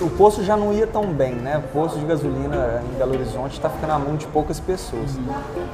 O posto já não ia tão bem, né? O posto de gasolina em Belo Horizonte está ficando na mão de poucas pessoas. Uhum.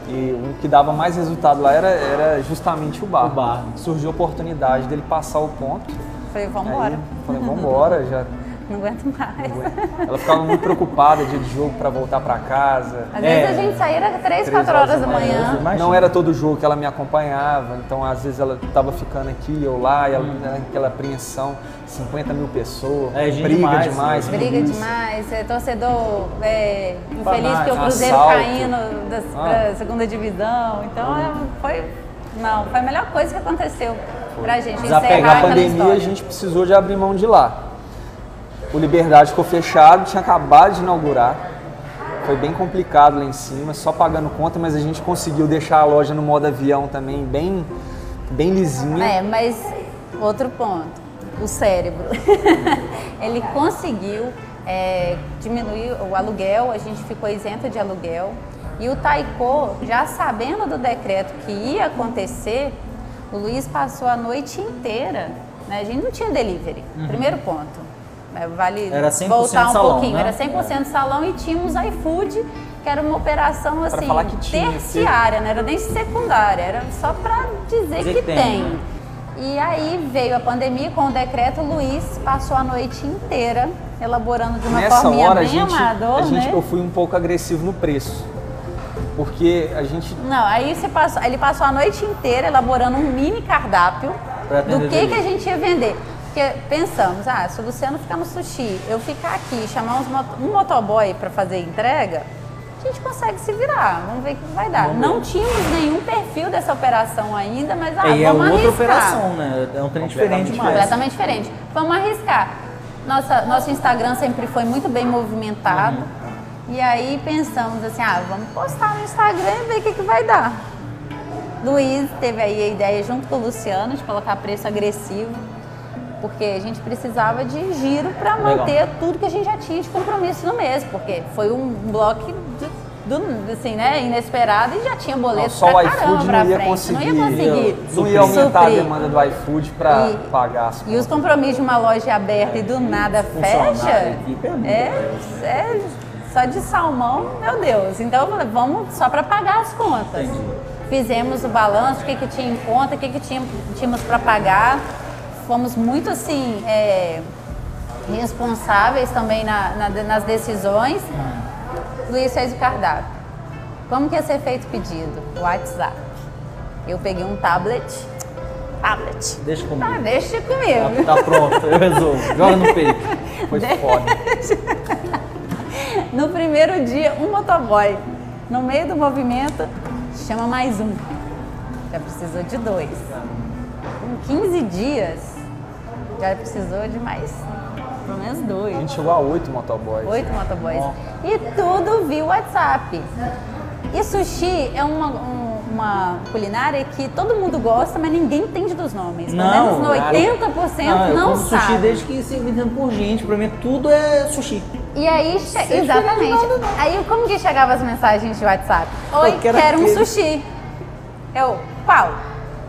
E o que dava mais resultado lá era, era justamente o bar. O bar. Surgiu a oportunidade dele passar o ponto Falei, vamos embora. Falei, vamos embora, já não aguento mais. Ela ficava muito preocupada dia de jogo para voltar para casa. Às é, vezes a gente saía era 3, 4 horas, horas da manhã. manhã. Não era todo jogo que ela me acompanhava, então às vezes ela estava ficando aqui, eu lá, e ela, hum. aquela apreensão, 50 mil pessoas, é, briga demais. demais briga demais, é, torcedor é, infeliz que o Cruzeiro assalto. caindo da ah. segunda divisão. Então hum. foi, não, foi a melhor coisa que aconteceu pra gente Desapegar a pandemia, a gente precisou de abrir mão de lá. O Liberdade ficou fechado, tinha acabado de inaugurar. Foi bem complicado lá em cima, só pagando conta, mas a gente conseguiu deixar a loja no modo avião também, bem, bem lisinha. É, mas outro ponto, o cérebro. Ele conseguiu é, diminuir o aluguel, a gente ficou isento de aluguel. E o Taiko, já sabendo do decreto que ia acontecer, o Luiz passou a noite inteira. Né? A gente não tinha delivery. Uhum. Primeiro ponto. É, vale voltar um salão, pouquinho. Né? Era 100% é. salão e tínhamos iFood, que era uma operação assim, terciária, não era nem secundária, era só para dizer, dizer, que, que tem. tem. E aí veio a pandemia com o decreto, o Luiz passou a noite inteira elaborando de uma Nessa forma hora, bem a gente, amador, a gente, né? Eu fui um pouco agressivo no preço. Porque a gente. Não, aí você passou, ele passou a noite inteira elaborando um mini cardápio do que, que a gente ia vender. Porque pensamos, ah, se o Luciano ficar no sushi, eu ficar aqui, chamar uns, um motoboy para fazer entrega, a gente consegue se virar. Vamos ver o que vai dar. Vamos não ver. tínhamos nenhum perfil dessa operação ainda, mas ah, e é vamos é outra arriscar. operação, né? É um trem diferente mais. Completamente diferente. Vamos arriscar. Nossa, nosso Instagram sempre foi muito bem movimentado. Uhum. E aí pensamos assim, ah, vamos postar no Instagram e ver o que, que vai dar. Luiz teve aí a ideia, junto com o Luciano, de colocar preço agressivo, porque a gente precisava de giro para manter tudo que a gente já tinha de compromisso no mês, porque foi um bloco do, assim, né, inesperado e já tinha boleto não, só pra o iFood não ia conseguir, não ia conseguir. Não ia aumentar suprir. a demanda do iFood para pagar as E os compromissos de uma loja aberta e do nada fecha, é, é só de salmão, meu Deus. Então vamos só para pagar as contas. Entendi. Fizemos o balanço, o que, que tinha em conta, o que, que tinha, tínhamos para pagar. Fomos muito assim é, responsáveis também na, na, nas decisões. Luiz fez o cardápio. Como que ia ser feito o pedido? WhatsApp. Eu peguei um tablet. Tablet. Deixa comigo. Ah, deixa comigo. Tá, tá pronto, eu resolvo. Joga no peito. Foi deixa. foda. No primeiro dia, um motoboy. No meio do movimento, chama mais um. Já precisou de dois. Em 15 dias, já precisou de mais pelo menos dois. A gente chegou a oito motoboys. Oito motoboys. E tudo via WhatsApp. E sushi é uma, um, uma culinária que todo mundo gosta, mas ninguém entende dos nomes. Pelo não, menos 80% não, eu não sabe. sushi desde que se inventando por gente. Pra mim tudo é sushi. E aí, exatamente. Aí como que chegavam as mensagens de WhatsApp? Oi, quero, quero um sushi. Eu, qual?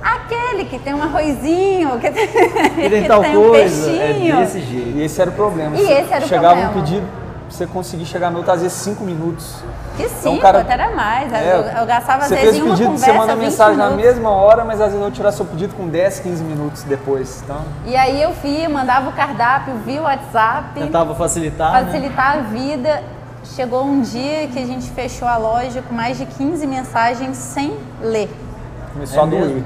Aquele que tem um arrozinho, que tem, que tem, tal tem um coisa, é peixinho. É desse jeito. E esse era o problema. E esse era o Chegava problema. um pedido, você conseguir chegar no outro, às vezes, cinco minutos. Que cinco, então, cara, até era mais. É, eu, eu, gastava, às vezes, em uma pedido, conversa, Você manda mensagem minutos. na mesma hora, mas às vezes eu vou tirar seu pedido com 10, 15 minutos depois. Então... E aí eu via, mandava o cardápio via o WhatsApp. Tentava facilitar, Facilitar né? a vida. chegou um dia que a gente fechou a loja com mais de 15 mensagens sem ler. Começou É a doer. mesmo?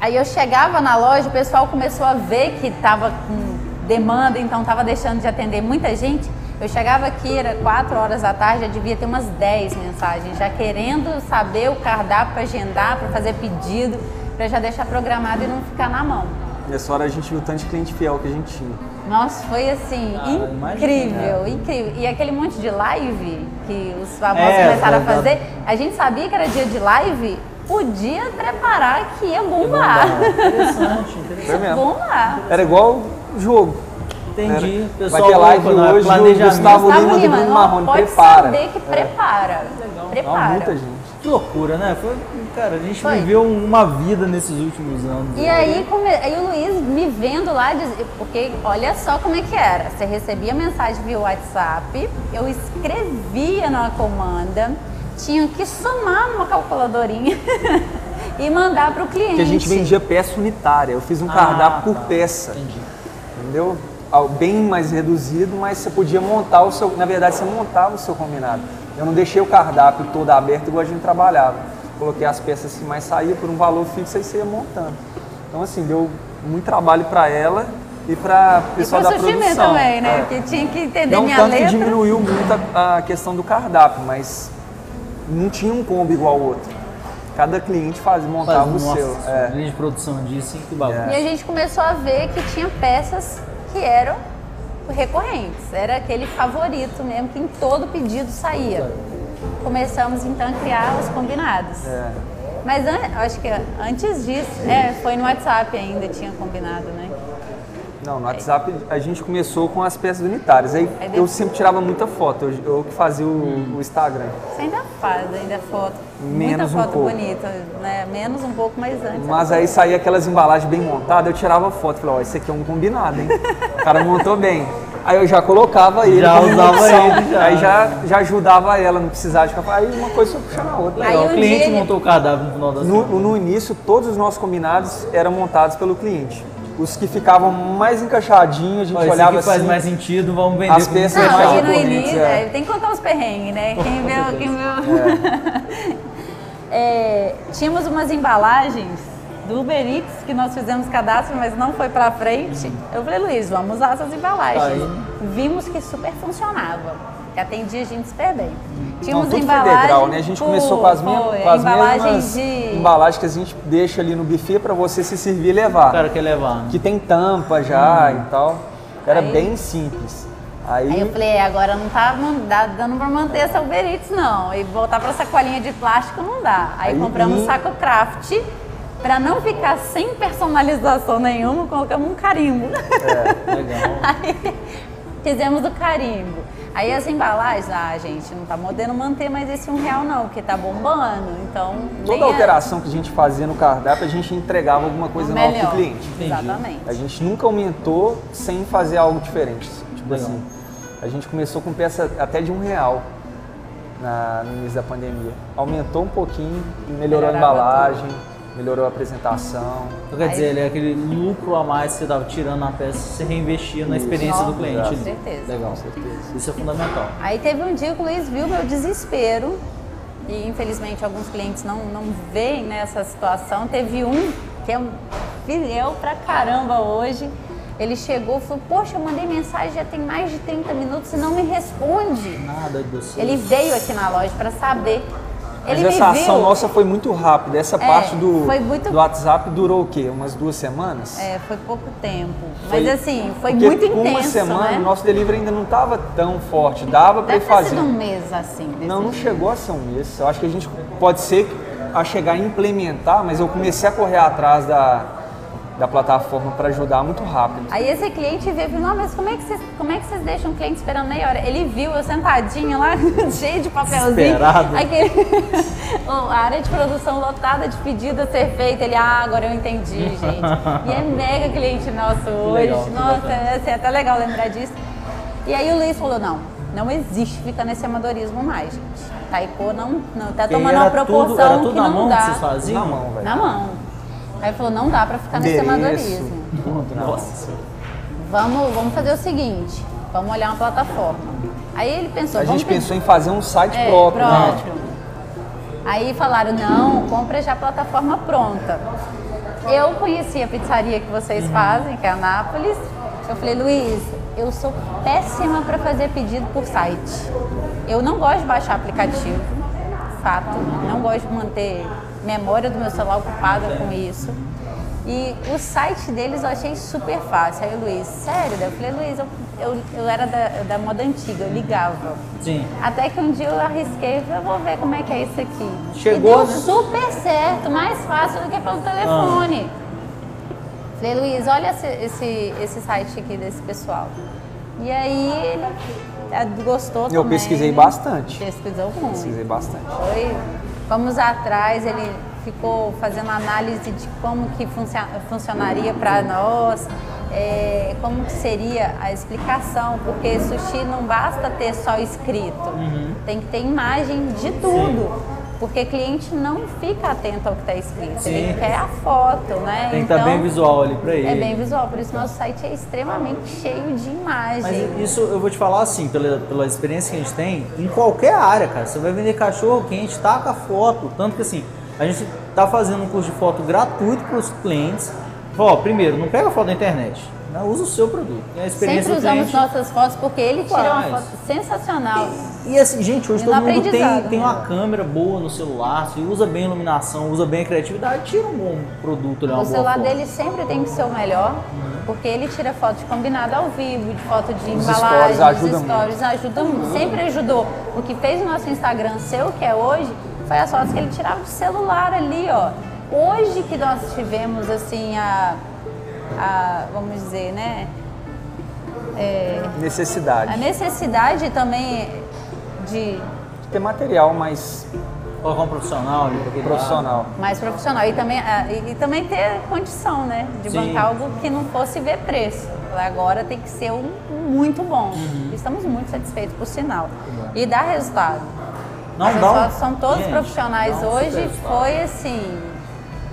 Aí eu chegava na loja, o pessoal começou a ver que estava com demanda, então estava deixando de atender muita gente. Eu chegava aqui, era 4 horas da tarde, já devia ter umas 10 mensagens, já querendo saber o cardápio para agendar, para fazer pedido, para já deixar programado e não ficar na mão. Nessa hora a gente viu o tanto de cliente fiel que a gente tinha. Nossa, foi assim, Ah, imagina. incrível, incrível. E aquele monte de live que os famosos É, começaram a fazer, a gente sabia que era dia de live, podia preparar que ia bombar. Interessante, interessante. Foi mesmo. bombar. Era igual jogo. Entendi. Vai Pessoal, ter live né? hoje do planejamento. Gustavo Gustavo Lima do Lima, Bruno ó, Marrone, pode prepara. saber que prepara. Não, Prepara. muita gente. Que loucura, né? Foi, cara, a gente Foi. viveu uma vida nesses últimos anos. E aí, come... aí o Luiz me vendo lá, diz- porque olha só como é que era. Você recebia mensagem via WhatsApp, eu escrevia numa comanda, tinha que somar numa calculadorinha e mandar para o cliente. Porque a gente vendia peça unitária. Eu fiz um Ah, cardápio tá. por peça. Entendi. Entendeu? Bem mais reduzido, mas você podia montar o seu. Na verdade, você montava o seu combinado. Eu não deixei o cardápio todo aberto igual a gente trabalhava. Coloquei as peças que mais saía por um valor fixo e você ia montando. Então, assim, deu muito trabalho para ela e para o E pessoal para da produção. também, né? É. Porque tinha que entender Não minha tanto letra. que diminuiu muito a, a questão do cardápio, mas não tinha um combo igual ao outro. Cada cliente fazia, montava Faz, o nossa, seu. É. linha de produção disso, hein? que bagulho. E a gente começou a ver que tinha peças que eram recorrentes. Era aquele favorito mesmo, que em todo pedido saía. Começamos então a criar os combinados. É. Mas acho que antes disso, é, foi no WhatsApp ainda tinha combinado, né? Não, no WhatsApp a gente começou com as peças unitárias. Aí Aí eu sempre tirava muita foto, eu, fazia o, o Instagram. Você ainda faz, ainda foto. Menos um Muita foto pouco. bonita, né? Menos um pouco, mas antes. Mas aí saía aquelas embalagens bem montadas, eu tirava foto. Falei, ó, esse aqui é um combinado, hein? O cara montou bem. Aí eu já colocava ele. Já usava ele, já. Aí já, já ajudava ela, não precisava de ficar. Aí uma coisa foi puxando a outra. Aí Legal, um o cliente ele- montou o cardápio no final das No, contas. no início, todos os nossos combinados eram montados pelo cliente. Os que ficavam mais encaixadinhos, a gente olhava aqui faz assim. mais sentido, vamos vender As peças Não, aí no início, é. é, tem que contar os perrengues, né? Quem viu, quem viu. É, tínhamos umas embalagens do Uber Eats que nós fizemos cadastro, mas não foi pra frente. Eu falei, Luiz, vamos usar essas embalagens. Tá aí. Vimos que super funcionava, que atendia a gente super bem. Tínhamos Não, tudo foi embalagens. degrau, né? A gente começou com as, foi, com as embalagens mesmas de. embalagens que a gente deixa ali no buffet para você se servir e O levar. cara quer levar. né? Que tem tampa já e tal. Era Aí- bem simples. Aí, Aí eu falei, é, agora não tá dando pra manter essa Uber Eats, não. E voltar pra sacolinha de plástico não dá. Aí, Aí compramos e- saco craft. Pra não ficar sem personalização nenhuma, colocamos um carimbo. Legal. Aí fizemos o carimbo. Aí as embalagens, ah, gente, não tá podendo manter mais esse um real não, porque tá bombando. Então, toda é- alteração que a gente fazia no cardápio, a gente entregava alguma coisa nova pro cliente. Exatamente. A gente nunca aumentou sem fazer algo diferente. Tipo Legal. assim, a gente começou com peça até de um real na, no início da pandemia. Aumentou um pouquinho, melhorou a Melhorava embalagem, melhorou a apresentação. Então quer dizer, ele é aquele lucro a mais que você estava tirando na peça, você reinvestia na experiência do cliente. com certeza. Legal. Isso é fundamental. Aí teve um dia que o Luiz viu meu desespero e infelizmente alguns clientes não, não veem nessa situação. Teve um que é um fiel pra caramba hoje. Ele chegou e falou, poxa, eu mandei mensagem já tem mais de 30 minutos e não me responde. Nada do seu. Ele veio aqui na loja pra saber. Mas Ele essa ação viu. nossa foi muito rápida. Essa parte do, muito- do WhatsApp durou o quê? Umas duas semanas? É, foi pouco tempo. Foi- Mas assim, foi muito intenso, uma semana né? o nosso delivery ainda não estava tão forte. Dava para fazer. sido um mês assim. Não, não chegou a ser um mês. Eu acho que a gente pode ser a chegar a implementar, mas eu comecei a correr atrás da, da plataforma para ajudar muito rápido. Aí esse cliente veio e falou, não, mas como é, que vocês, como é que vocês deixam o cliente esperando meia hora? Ele viu eu sentadinha lá, cheio de papelzinho. Aquele... A área de produção lotada de pedido a ser feito. Ele, ah, agora eu entendi, gente. E é mega cliente nosso hoje. legal, Nossa, é, assim, é até legal lembrar disso. E aí o Luiz falou, não, não existe ficar nesse amadorismo mais, gente. Taiko não, não tá tomando uma proporção tudo, era tudo que na não mão dá. que vocês faziam? Na mão, velho. Na mão. Aí falou, não dá pra ficar nesse amadorismo. Nossa. Vamos, vamos fazer o seguinte, vamos olhar uma plataforma. Aí ele pensou, A vamos gente pensou em fazer um site é, próprio. né? próprio. Aí falaram, não, compra já a plataforma pronta. Eu conheci a pizzaria que vocês Uhum. fazem, que é a Nápoles. Eu falei, Luiz, eu sou péssima para fazer pedido por site. Eu não gosto de baixar aplicativo, fato. Não gosto de manter memória do meu celular ocupada com isso. E o site deles eu achei super fácil. Aí o Luiz, sério? Daí Eu falei, Luiz, eu, eu, eu era da, da moda antiga, eu ligava. Sim. Até que um dia eu arrisquei e falei, eu vou ver como é que é isso aqui. Chegou, E deu né? super certo, mais fácil do que pelo telefone. Falei, Luiz, olha esse, esse, esse site aqui desse pessoal. E aí ele eh, gostou Eu também. pesquisei bastante. Pesquisou muito. Pesquisei bastante. Foi, fomos atrás, ele ficou fazendo análise de como que funcio- funcionaria para nós, é, como que seria a explicação, porque sushi não basta ter só escrito, Uhum. tem que ter imagem de tudo. Porque cliente não fica atento ao que está escrito, Sim. ele quer a foto, né? Tem que estar bem visual ali pra ele. É bem visual, por isso nosso site é extremamente cheio de imagem. Mas isso eu vou te falar assim, pela, pela experiência que a gente tem, em qualquer área, cara. Você vai vender cachorro quente, taca foto. Tanto que assim, a gente tá fazendo um curso de foto gratuito para os clientes. Ó, primeiro, não pega foto da internet. Né? Usa o seu produto. E a experiência Sempre do usamos cliente. nossas fotos porque ele tira uma Faz. foto sensacional. E assim, gente, hoje E no todo mundo tem, tem né? uma câmera boa no celular, se usa bem a iluminação, usa bem a criatividade, tira um bom produto ali, uma O celular foto. dele sempre tem que ser o melhor, porque ele tira foto de combinado ao vivo, de foto de Os embalagem, stories ajudam os stories ajuda muito. Sempre ajudou. O que fez o nosso Instagram ser o que é hoje foi as fotos que ele tirava de celular ali, ó. Hoje que nós tivemos assim a, a vamos dizer, né, a Necessidade. necessidade também de De ter material mais Colocar um profissional ali profissional. mais profissional e também, e, também ter condição, né? De Sim. bancar algo que não fosse ver preço. Agora tem que ser um muito bom. Uhum. Estamos muito satisfeitos por sinal. E dá resultado. Não, fotos são todos Gente, profissionais hoje. Foi assim.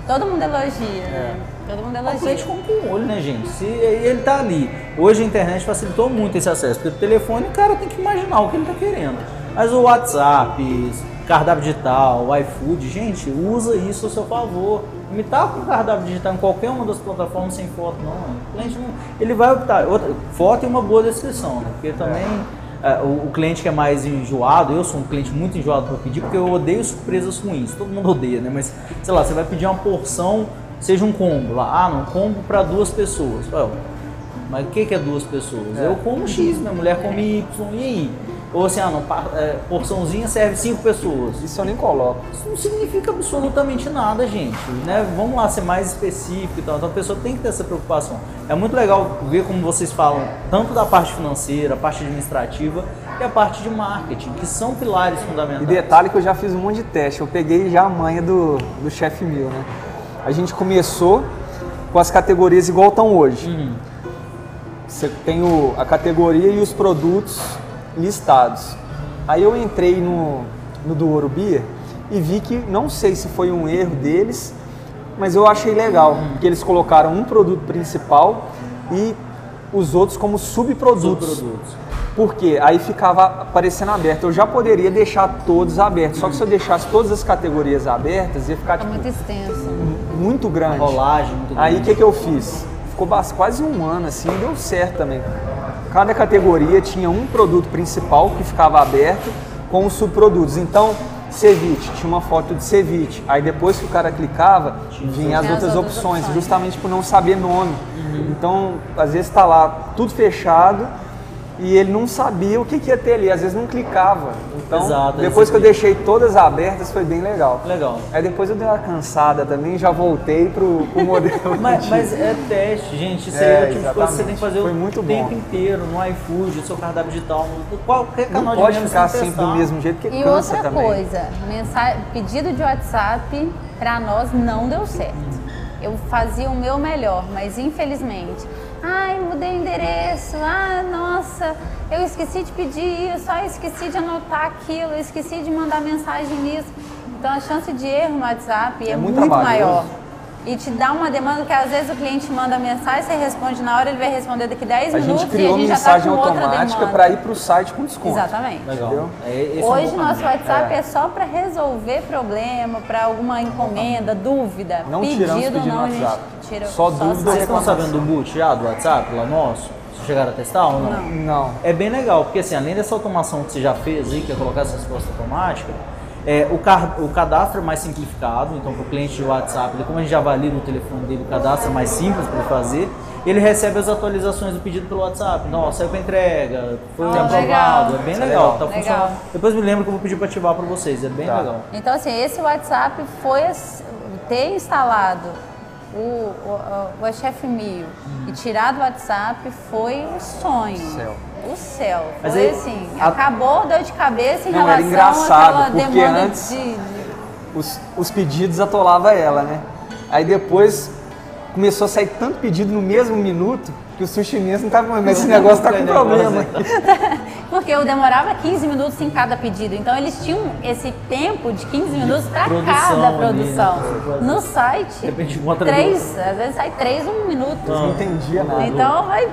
Todo mundo elogia, né? Todo mundo O elogia. cliente compra com o olho, né, gente? Se ele tá ali. Hoje a internet facilitou muito esse acesso, porque o telefone o cara tem que imaginar o que ele tá querendo. Mas o WhatsApp, cardápio digital, o iFood, gente, usa isso a seu favor. Me tá com cardápio digital em qualquer uma das plataformas sem foto, não. O cliente não. Ele vai optar. Outra, foto e uma boa descrição, né? Porque também. é, o, o cliente que é mais enjoado, eu sou um cliente muito enjoado para pedir, porque eu odeio surpresas ruins. Todo mundo odeia, né? Mas, sei lá, você vai pedir uma porção, seja um combo lá, ah, não, combo para duas pessoas. Ué, mas o que, que é duas pessoas? Eu como X, minha mulher come Y, e aí? Ou assim, ah, não, é, porçãozinha serve cinco pessoas. Isso eu nem coloco. Isso não significa absolutamente nada, gente. Né? Vamos lá ser mais específico e tal. Então a pessoa tem que ter essa preocupação. É muito legal ver como vocês falam, tanto da parte financeira, a parte administrativa e a parte de marketing, que são pilares E fundamentais. detalhe que eu já fiz um monte de teste. Eu peguei já a manha do, do chefe mil, né? A gente começou com as categorias igual estão hoje. Hum. Você tem o- a categoria e os produtos listados. Aí eu entrei no, no do Ouro Beer e vi que, não sei se foi um erro deles, mas eu achei legal, que eles colocaram um produto principal e os outros como subprodutos. Subprodutos. Porque aí ficava aparecendo aberto. Eu já poderia deixar todos abertos, só que se eu deixasse todas as categorias abertas, ia ficar Tá tipo, muito extenso. Muito grande. Rolagem, muito Aí o grande. que, que eu fiz? Ficou quase um ano assim, deu certo também. Cada categoria tinha um produto principal que ficava aberto com os subprodutos. Então, ceviche, tinha uma foto de ceviche. Aí depois que o cara clicava, vinha as outras outras opções, opções. justamente por não saber nome. Uhum. Então, às vezes está lá tudo fechado e ele não sabia o que, que ia ter ali, às vezes não clicava. Então, Exato, depois que eu deixei todas abertas, foi bem legal. Legal. Aí depois eu dei uma cansada também, já voltei pro, pro modelo. Mas, mas é teste, gente. Isso É, aí é o tipo de coisa que você tem que fazer Foi o muito tempo bom. inteiro, no iFood, no seu cardápio digital, no qualquer canal não de pode ficar sempre do testar. mesmo jeito, porque E cansa outra também. coisa, mensa- pedido de WhatsApp para nós não deu certo. Eu fazia o meu melhor, mas infelizmente, ai, mudei o endereço, ah, nossa, eu esqueci de pedir isso, ah, esqueci de anotar aquilo, eu esqueci de mandar mensagem nisso. Então a chance de erro no WhatsApp é, É muito muito, maior. E te dá uma demanda que às vezes o cliente manda mensagem, você responde na hora, ele vai responder daqui 10 a minutos gente criou e a gente mensagem já tá com outra automática demanda. para ir para o site com desconto. Exatamente. Legal. É, é Hoje bom nosso caminho. WhatsApp é, É. só para resolver problema, para alguma encomenda, dúvida, Não pedido, não a gente tira Só dúvida sai. Vocês estão sabendo do boot já, do WhatsApp, lá nosso? Vocês chegaram a testar ou não? Não. É bem legal, porque assim, além dessa automação que você já fez aí, que é colocar essa resposta automática, é, o, car- o cadastro é mais simplificado, então para o cliente de WhatsApp, ele, como a gente já avalia no telefone dele, o cadastro é mais simples para ele fazer, ele recebe as atualizações do pedido pelo WhatsApp. Então, ó, saiu para entrega, foi Ah, aprovado, legal. é bem Isso é legal, legal. tá Legal. funcionando. Depois me lembra que eu vou pedir para ativar para vocês, é bem Tá. legal. Então, assim, esse WhatsApp foi ter instalado o, o, o Chef Mil e tirar do WhatsApp foi o sonho. Céu. O céu. Mas Foi aí, assim, a- acabou dor de cabeça em Não, era relação engraçado, àquela porque demanda antes- de, de- Os, os pedidos atolava ela, né? Aí depois começou a sair tanto pedido no mesmo minuto que o sushi mesmo não tava, mas esse negócio tá com problema. Porque eu demorava 15 minutos em cada pedido. Então eles tinham esse tempo de 15 minutos para produção cada ali, produção. né? Você pode- No site, De repente encontra três, às vezes sai três um minuto. Não entendia nada. Então vai.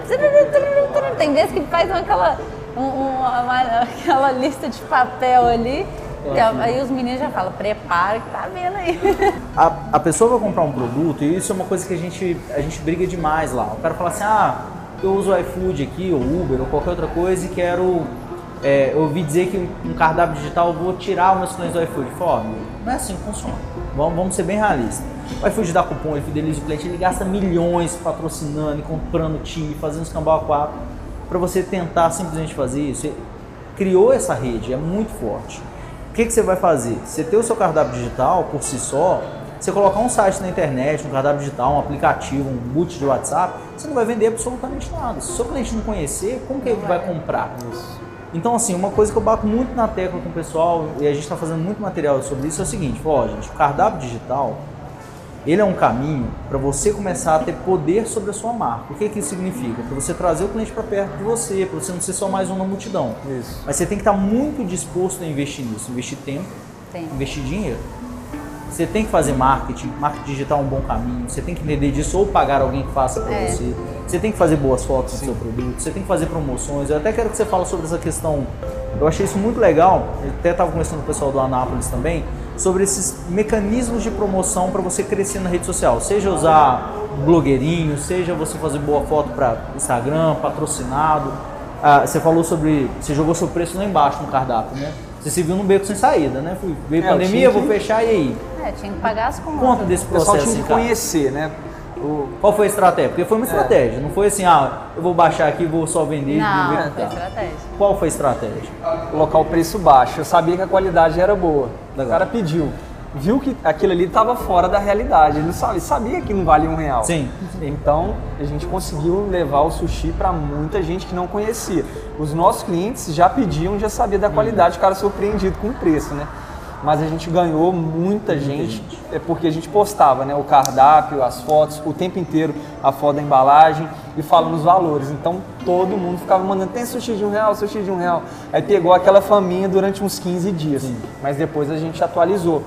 Tem vezes que faz aquela, um- um- uma- aquela lista de papel ali. e aí os meninos já falam, prepara que tá vendo aí. a, a pessoa vai comprar um produto e isso é uma coisa que a gente, a gente briga demais lá. O cara fala assim, ah, eu uso o iFood aqui, ou Uber, ou qualquer outra coisa e quero... é, eu ouvi dizer que um cardápio digital eu vou tirar os meus clientes do iFood. Meu, não é assim que funciona. Vamos, vamos ser bem realistas. O iFood dá cupom, ele fideliza o cliente, ele gasta milhões patrocinando e comprando time, fazendo escambau a quatro, para você tentar simplesmente fazer isso. Você criou essa rede, é muito forte. O que, que você vai fazer? Você ter o seu cardápio digital por si só, você colocar um site na internet, um cardápio digital, um aplicativo, um boot de WhatsApp, você não vai vender absolutamente nada. Se o seu cliente não conhecer, como que ele vai comprar? Então, assim, uma coisa que eu bato muito na tecla com o pessoal, e a gente está fazendo muito material sobre isso, é o seguinte, ó, gente, o cardápio digital, ele é um caminho para você começar a ter poder sobre a sua marca. O que, que isso significa? Para você trazer o cliente para perto de você, para você não ser só mais um na multidão. Isso. Mas você tem que estar muito disposto a investir nisso, investir tempo, Tempo. investir dinheiro. Você tem que fazer marketing, marketing digital é um bom caminho. Você tem que entender disso ou pagar alguém que faça para É. você. Você tem que fazer boas fotos do seu produto. Você tem que fazer promoções. Eu até quero que você fale sobre essa questão. Eu achei isso muito legal. Eu até estava conversando com o pessoal do Anápolis também sobre esses mecanismos de promoção para você crescer na rede social. Seja usar blogueirinho, seja você fazer boa foto para Instagram, patrocinado. Ah, você falou sobre. Você jogou seu preço lá embaixo no cardápio, né? Você se viu num beco sem saída, né? Fui- Veio É, pandemia, vou que- fechar e aí? É, tinha que pagar as contas. Conta desse O pessoal processo, tinha que conhecer, né? O, Qual foi a estratégia? Porque foi uma estratégia, não foi assim, ah, eu vou baixar aqui vou só vender Não, e ver foi estratégia. Qual foi a estratégia? colocar o preço baixo. Eu sabia que a qualidade era boa. Legal. O cara pediu. Viu que aquilo ali estava fora da realidade. Ele não sabia, que não valia um real. Sim. Então a gente conseguiu levar o sushi para muita gente que não conhecia. Os nossos clientes já pediam, já sabia da qualidade, o cara surpreendido com o preço, né? Mas a gente ganhou muita, gente, é porque a gente postava, né? O cardápio, as fotos, o tempo inteiro a foto da embalagem e falando os valores. Então todo mundo ficava mandando, tem sushi de um real, sushi de um real. Aí pegou aquela faminha durante uns 15 dias. Mas depois a gente atualizou.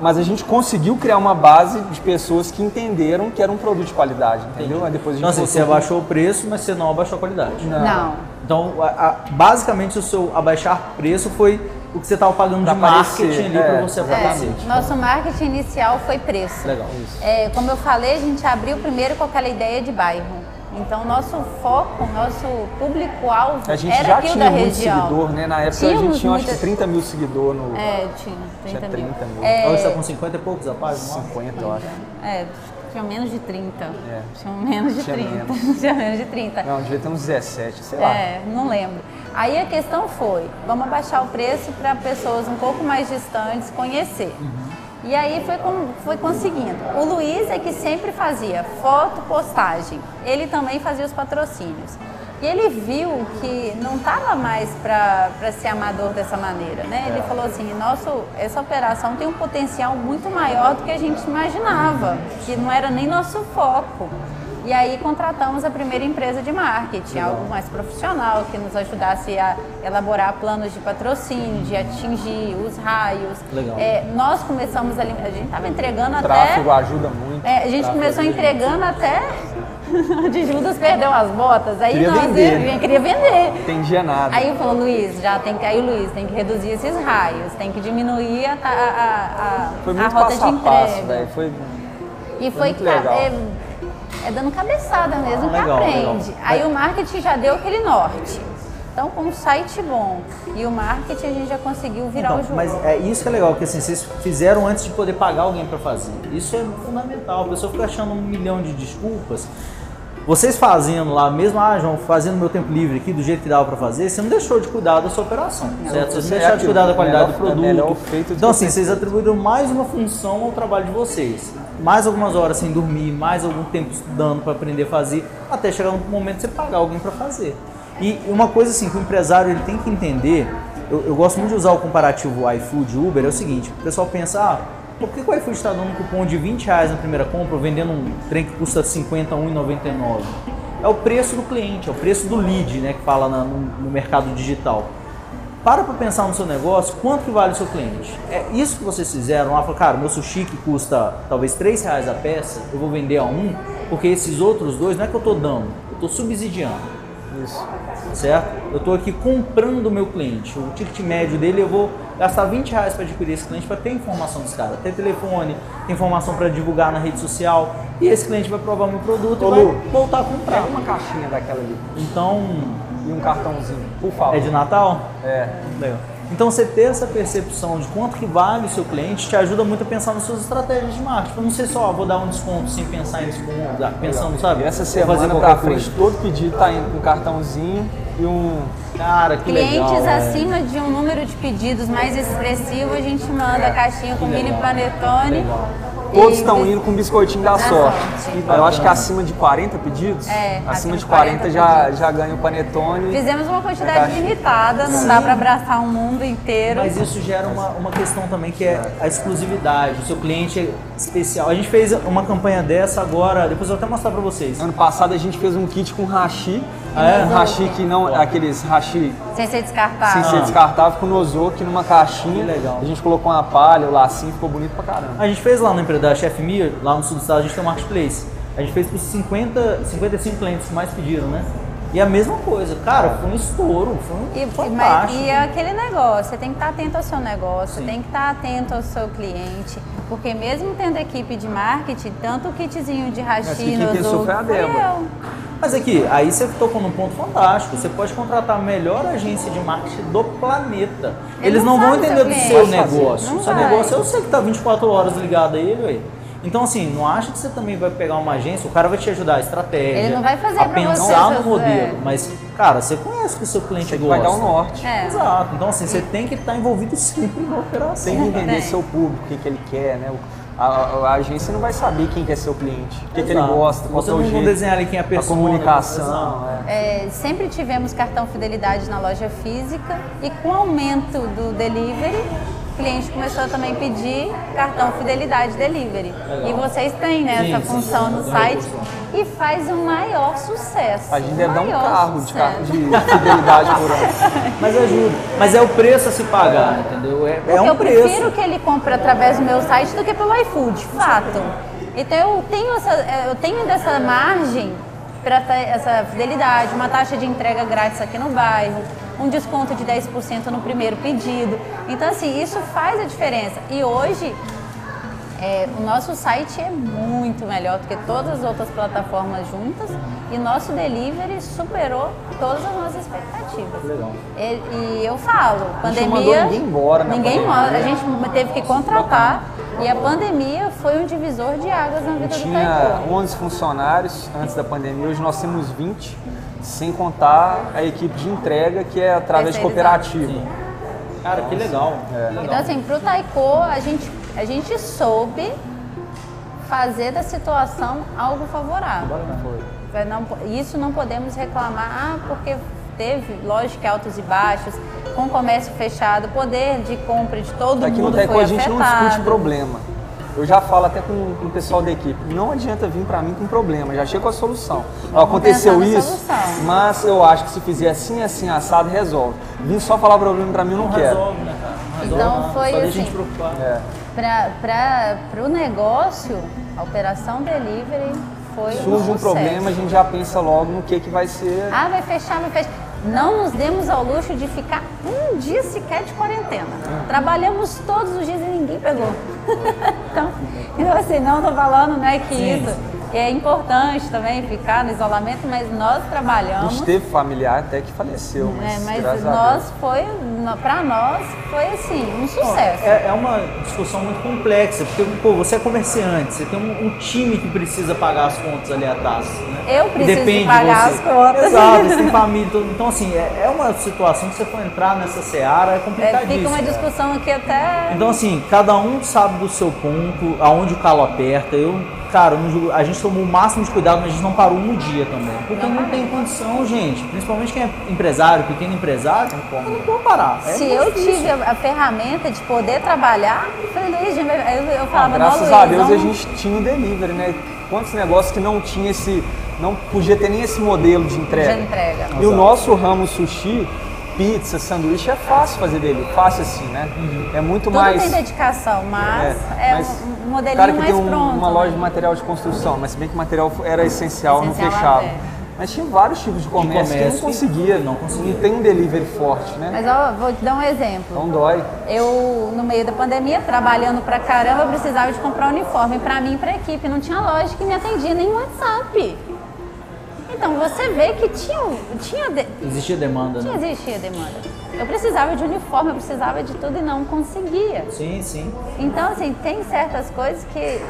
Mas a gente conseguiu criar uma base de pessoas que entenderam que era um produto de qualidade, entendeu? Aí depois a gente Então assim, você com- abaixou o preço, mas você não abaixou a qualidade. Não. Então, a- a- basicamente, o seu abaixar preço foi o que você estava pagando Pra de marketing aparecer, ali é, para você É, aparecer. nosso marketing inicial foi preço. Legal. É, como eu falei, a gente abriu primeiro com aquela ideia de bairro. Então, nosso foco, nosso público-alvo A gente era já aquilo tinha da muito região. seguidor, né? Na época a Tínhamos gente tinha acho que muita- 30 mil seguidores no É, tinha, 30 Tinha mil. 30 mil. É, Hoje está com 50 e poucos a página? 50, eu acho. é, tinha menos de 30. É. Tinha menos de Tinha 30. menos. tinha menos de 30. Não, devia ter uns 17, sei lá. É, não lembro. Aí a questão foi, vamos abaixar o preço para pessoas um pouco mais distantes conhecer. E aí foi, com- foi conseguindo. O Luiz é que sempre fazia foto, postagem. Ele também fazia os patrocínios. E ele viu que não estava mais para ser amador dessa maneira, né? Ele falou assim, nosso, essa operação tem um potencial muito maior do que a gente imaginava, que não era nem nosso foco. E aí contratamos a primeira empresa de marketing, Legal. algo mais profissional, que nos ajudasse a elaborar planos de patrocínio, de atingir os raios. Legal. É, nós começamos a, a gente estava entregando o até. Tráfego ajuda muito. É, a gente começou entregando até de Judas perdeu as botas. Aí queria nós vender, né? queria vender. Entendia nada. Aí falou, Luiz, já tem que. Aí Luiz, tem que reduzir esses raios, tem que diminuir a, a, a, foi a muito rota passo de a passo, entrega. Foi, e foi foi, muito legal. é, é dando cabeçada mesmo que aprende. legal. Aí o marketing já deu aquele norte. Então, com um site bom e o marketing, a gente já conseguiu virar Então, o jogo. mas é isso que é legal, que assim, vocês fizeram antes de poder pagar alguém para fazer. Isso é fundamental. A pessoa fica achando um milhão de desculpas. Vocês fazendo lá, mesmo, ah, João, fazendo meu tempo livre aqui do jeito que dava para fazer, você não deixou de cuidar da sua operação, certo? Vocês não é deixaram de cuidar da qualidade melhor- do é melhor produto. feito do Então, assim, vocês atribuíram mais uma função ao trabalho de vocês. Mais algumas horas sem dormir, mais algum tempo estudando para aprender a fazer, até chegar um momento de você pagar alguém para fazer. E uma coisa assim que o empresário ele tem que entender, eu, eu gosto muito de usar o comparativo iFood Uber, é o seguinte, o pessoal pensa, ah, por que o iFood está dando um cupom de 20 reais na primeira compra, vendendo um trem que custa 50, 1,99? É o preço do cliente, é o preço do lead, né, que fala na- no, no mercado digital. Para para pensar no seu negócio, quanto que vale o seu cliente? É isso que vocês fizeram lá, falaram, cara, meu sushi que custa talvez 3 reais a peça, eu vou vender a um, porque esses outros dois não é que eu estou dando, eu estou subsidiando Isso. Certo? Eu estou aqui comprando o meu cliente. O ticket médio dele eu vou gastar 20 reais para adquirir esse cliente para ter informação desse cara, ter telefone, ter informação para divulgar na rede social e esse cliente vai provar meu produto Ô, e vai Lu, voltar a comprar. Pega uma caixinha daquela ali Então, e um cartãozinho, por favor. é de Natal? É. Legal. Então você ter essa percepção de quanto que vale o seu cliente te ajuda muito a pensar nas suas estratégias de marketing. Pra não ser só, ah, vou dar um desconto sem pensar em desconto, ah, pensando, sabe? E essa semana pra frente, coisa. todo pedido tá indo com um cartãozinho e um. Cara, que Clientes legal. é. acima de um número de pedidos mais expressivo, a gente manda a caixinha com mini panetone. Legal. Todos estão indo com biscoitinho da Da sorte. sorte. Eu acho que acima de 40 pedidos, É, acima acima de de 40, 40 já, pedidos. já ganha o panetone. Fizemos uma É quantidade caixa. limitada, não dá para abraçar o mundo inteiro. Mas isso gera uma, uma questão também que é a exclusividade. O seu cliente é especial. A gente fez uma campanha dessa agora, depois eu vou até mostrar pra vocês. Ano passado a gente fez um kit com hashi. Ah, é? Um hashi que não. Aqueles hashi Sem ser sem descartável. ser descartável com nozoki numa caixinha. Que legal. A gente colocou uma palha, o lacinho, ficou bonito pra caramba. A gente fez lá na empresa da Chef Mia, lá no sul do estado, a gente tem um marketplace. A gente fez para os 50, 55 clientes que mais pediram, né? E a mesma coisa, cara, foi um estouro, foi um E, mas- e é aquele negócio, você tem que estar atento ao seu negócio, tem que estar atento ao seu cliente, porque mesmo tendo equipe de marketing, tanto o kitzinho de equipe quem pensou nozoki, foi a foi Débora. eu. Mas aqui, aí você tocou num ponto fantástico. Você pode contratar a melhor agência de marketing do planeta. Ele Eles não não vão entender do seu negócio. Não O seu vai. negócio é você que tá 24 horas ligado a ele, ué. Então, assim, não acha que você também vai pegar uma agência, o cara vai te ajudar a estratégia, Ele não vai fazer a pra você pensar no modelo. Mas, cara, você conhece o que o seu cliente Você gosta. vai dar o norte. É. Exato. Então, assim, você tem que estar envolvido sempre na operação. Tem que entender Tem. seu público, o que, que ele quer, né? O- A, a- a agência não vai saber quem que é seu cliente, o que, que ele gosta, qual Você é o jeito, desenhar ali quem é a a persona. comunicação. É. É, sempre tivemos cartão fidelidade na loja física e com o aumento do delivery, o cliente começou a também pedir cartão fidelidade delivery. E vocês têm né, Sim, essa sim, função sim. no site e faz um maior sucesso. A gente deve dar um Maior carro de, sucesso. carro de fidelidade por ano. Mas ajuda. Mas é o preço a se pagar, entendeu? É, é Porque um eu preço. prefiro que ele compre através do meu site do que pelo iFood, fato. Então eu tenho, essa, eu tenho dessa margem para essa fidelidade, uma taxa de entrega grátis aqui no bairro, um desconto de 10% no primeiro pedido. Então assim, isso faz a diferença. E hoje é, o nosso site é muito melhor do que todas as outras plataformas juntas e nosso delivery superou todas as nossas expectativas. Legal. E, e eu falo, A gente pandemia. não mandou ninguém embora na Ninguém pandemia. embora. A gente teve que contratar e a pandemia foi um divisor de águas na vida do Tinha Taekwondo. 11 funcionários antes da pandemia, hoje nós temos 20, sem contar a equipe de entrega, que é através de cooperativa. Sim. Cara, que legal. É. Legal. Então, assim, pro Taiko, a gente, a gente soube fazer da situação algo favorável. Não po- isso não podemos reclamar, ah, porque teve, lógico, altos e baixos, com o comércio fechado, poder de compra de todo Aqui no mundo Teco foi a gente não discute problema. eu já falo até com, com o pessoal da equipe, não adianta vir para mim com problema, já chega com a solução. Aconteceu isso, solução. mas eu acho que se fizer assim, assim, assado, resolve. Vim só falar problema para mim, eu não, Não quero. resolve, né, cara? Não resolve Então foi a assim. gente preocupar. É. Para o negócio, a operação delivery foi Surge um sucesso. problema, a gente já pensa logo no que, que vai ser. Ah, vai fechar, vai fechar. Não nos demos ao luxo de ficar um dia sequer de quarentena. Trabalhamos todos os dias e ninguém pegou. então, então, assim, não estou falando né, que Sim. isso é importante também ficar no isolamento, mas nós A trabalhamos. gente teve familiar até que faleceu, mas, É, mas graças a nós Deus. foi, para nós, foi assim, um sucesso. É, é uma discussão muito complexa, porque pô, você é comerciante, você tem um, um time que precisa pagar as contas ali atrás. Né? Eu preciso depende de pagar você. as contas. Exato, você tem família. Então, assim, é, é uma situação que você for entrar nessa seara é É, complicadíssima. fica uma discussão aqui até. Então, assim, cada um sabe do seu ponto, aonde o calo aperta. Eu, cara, não a gente tomou o máximo de cuidado, mas a gente não parou um dia também. Porque não, tem condição, gente. Principalmente quem é empresário, pequeno empresário, não, não pode parar. É Se eu difícil. tive a, a ferramenta de poder trabalhar, eu falei, gente, eu, eu falava, Graças não, Luiz, a Deus a vamos- gente tinha o delivery, né? Quantos negócios que não tinha esse. não podia ter nem esse modelo de entrega. De entrega. E o nosso ramo sushi, pizza, sanduíche, é fácil fazer dele. Fácil assim, né? É muito Tudo mais. tem dedicação, mas é, mas um modelinho cara que mais tem um- pronto. uma loja de né? material de construção, mas se bem que o material era essencial, não Essencial fechava. até. Mas tinha vários tipos de comércio, comércio que não conseguia, não conseguia. Não tem um delivery forte, né? Mas ó, vou te dar um exemplo. Não dói. Eu, no meio da pandemia, trabalhando pra caramba, eu precisava de comprar uniforme pra mim e pra equipe. Não tinha loja que me atendia, nem WhatsApp. Então você vê que tinha, tinha, de- Existia demanda, tinha né? existia demanda. Eu precisava de uniforme, eu precisava de tudo e não conseguia. Sim, sim. Então, assim, tem certas coisas que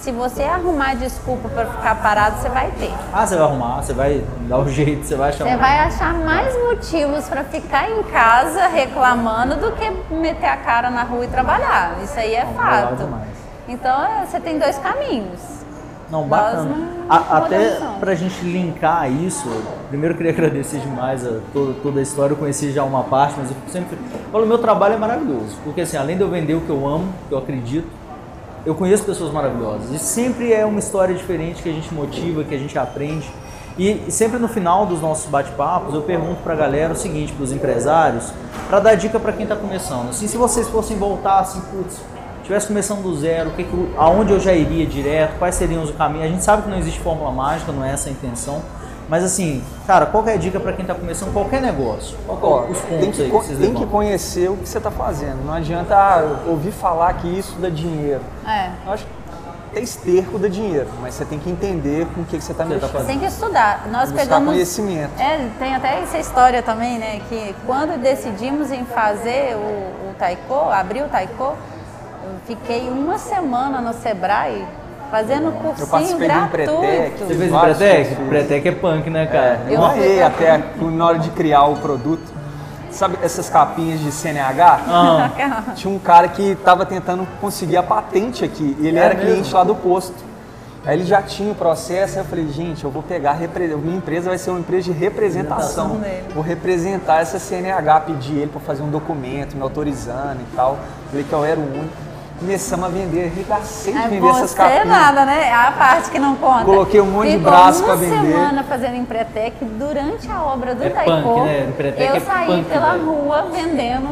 se você arrumar desculpa pra ficar parado, você vai ter. Ah, você vai arrumar, você vai dar o jeito, você vai chamar. Você vai achar mais motivos pra ficar em casa reclamando do que meter a cara na rua e trabalhar. Isso aí é fato. Então, é, você tem dois caminhos. Não, bacana. não A- até não. pra gente linkar isso, primeiro eu queria agradecer demais a toda, toda a história. Eu conheci já uma parte, mas eu sempre falo, meu trabalho é maravilhoso. Porque assim, além de eu vender o que eu amo, que eu acredito, eu conheço pessoas maravilhosas. E sempre é uma história diferente que a gente motiva, que a gente aprende. E sempre no final dos nossos bate-papos, eu pergunto pra galera o seguinte, pros empresários, pra dar dica pra quem tá começando. Assim, se vocês fossem voltar assim, putz, tivesse começando do zero, que que aonde eu já iria direto, quais seriam os caminhos? A gente sabe que não existe fórmula mágica, não é essa a intenção. Mas assim, cara, qual que é a dica pra quem tá começando qualquer negócio? Qual é os tem pontos que, aí que vocês tem que conhecer o que você está fazendo. Não adianta ah, ouvir falar que isso dá dinheiro. É. Eu acho que ter esterco dá dinheiro, mas você tem que entender com o que, que você está Você tá mexendo. fazendo. Tem que estudar. Nós Buscar pegamos. conhecimento. É, tem até essa história também, né? Que quando decidimos em fazer o, o taiko, abrir o taiko, eu fiquei uma semana no Sebrae fazendo cursinho participei de um gratuito. Pretec. Você fez Vários Empretec? cursos. Empretec é punk, né, cara? Eu Eu fui- até na hora de criar o produto. Sabe essas capinhas de CNH? Ah, Tinha um cara que estava tentando conseguir a patente aqui. E ele É era mesmo? cliente lá do posto. Aí ele já tinha o processo, aí eu falei, gente, eu vou pegar, minha empresa vai ser uma empresa de representação. Vou representar essa CNH, pedi ele para fazer um documento, me autorizando e tal. Falei que eu era o único. Começamos a vender, arregacei de É vender essas você capinhas. nada, né? A parte que não conta. Coloquei um monte de Ficou braço uma pra vender. semana fazendo Empretec durante a obra do É Taiko. punk, né? Empretec eu é saí punk, pela velho. rua vendendo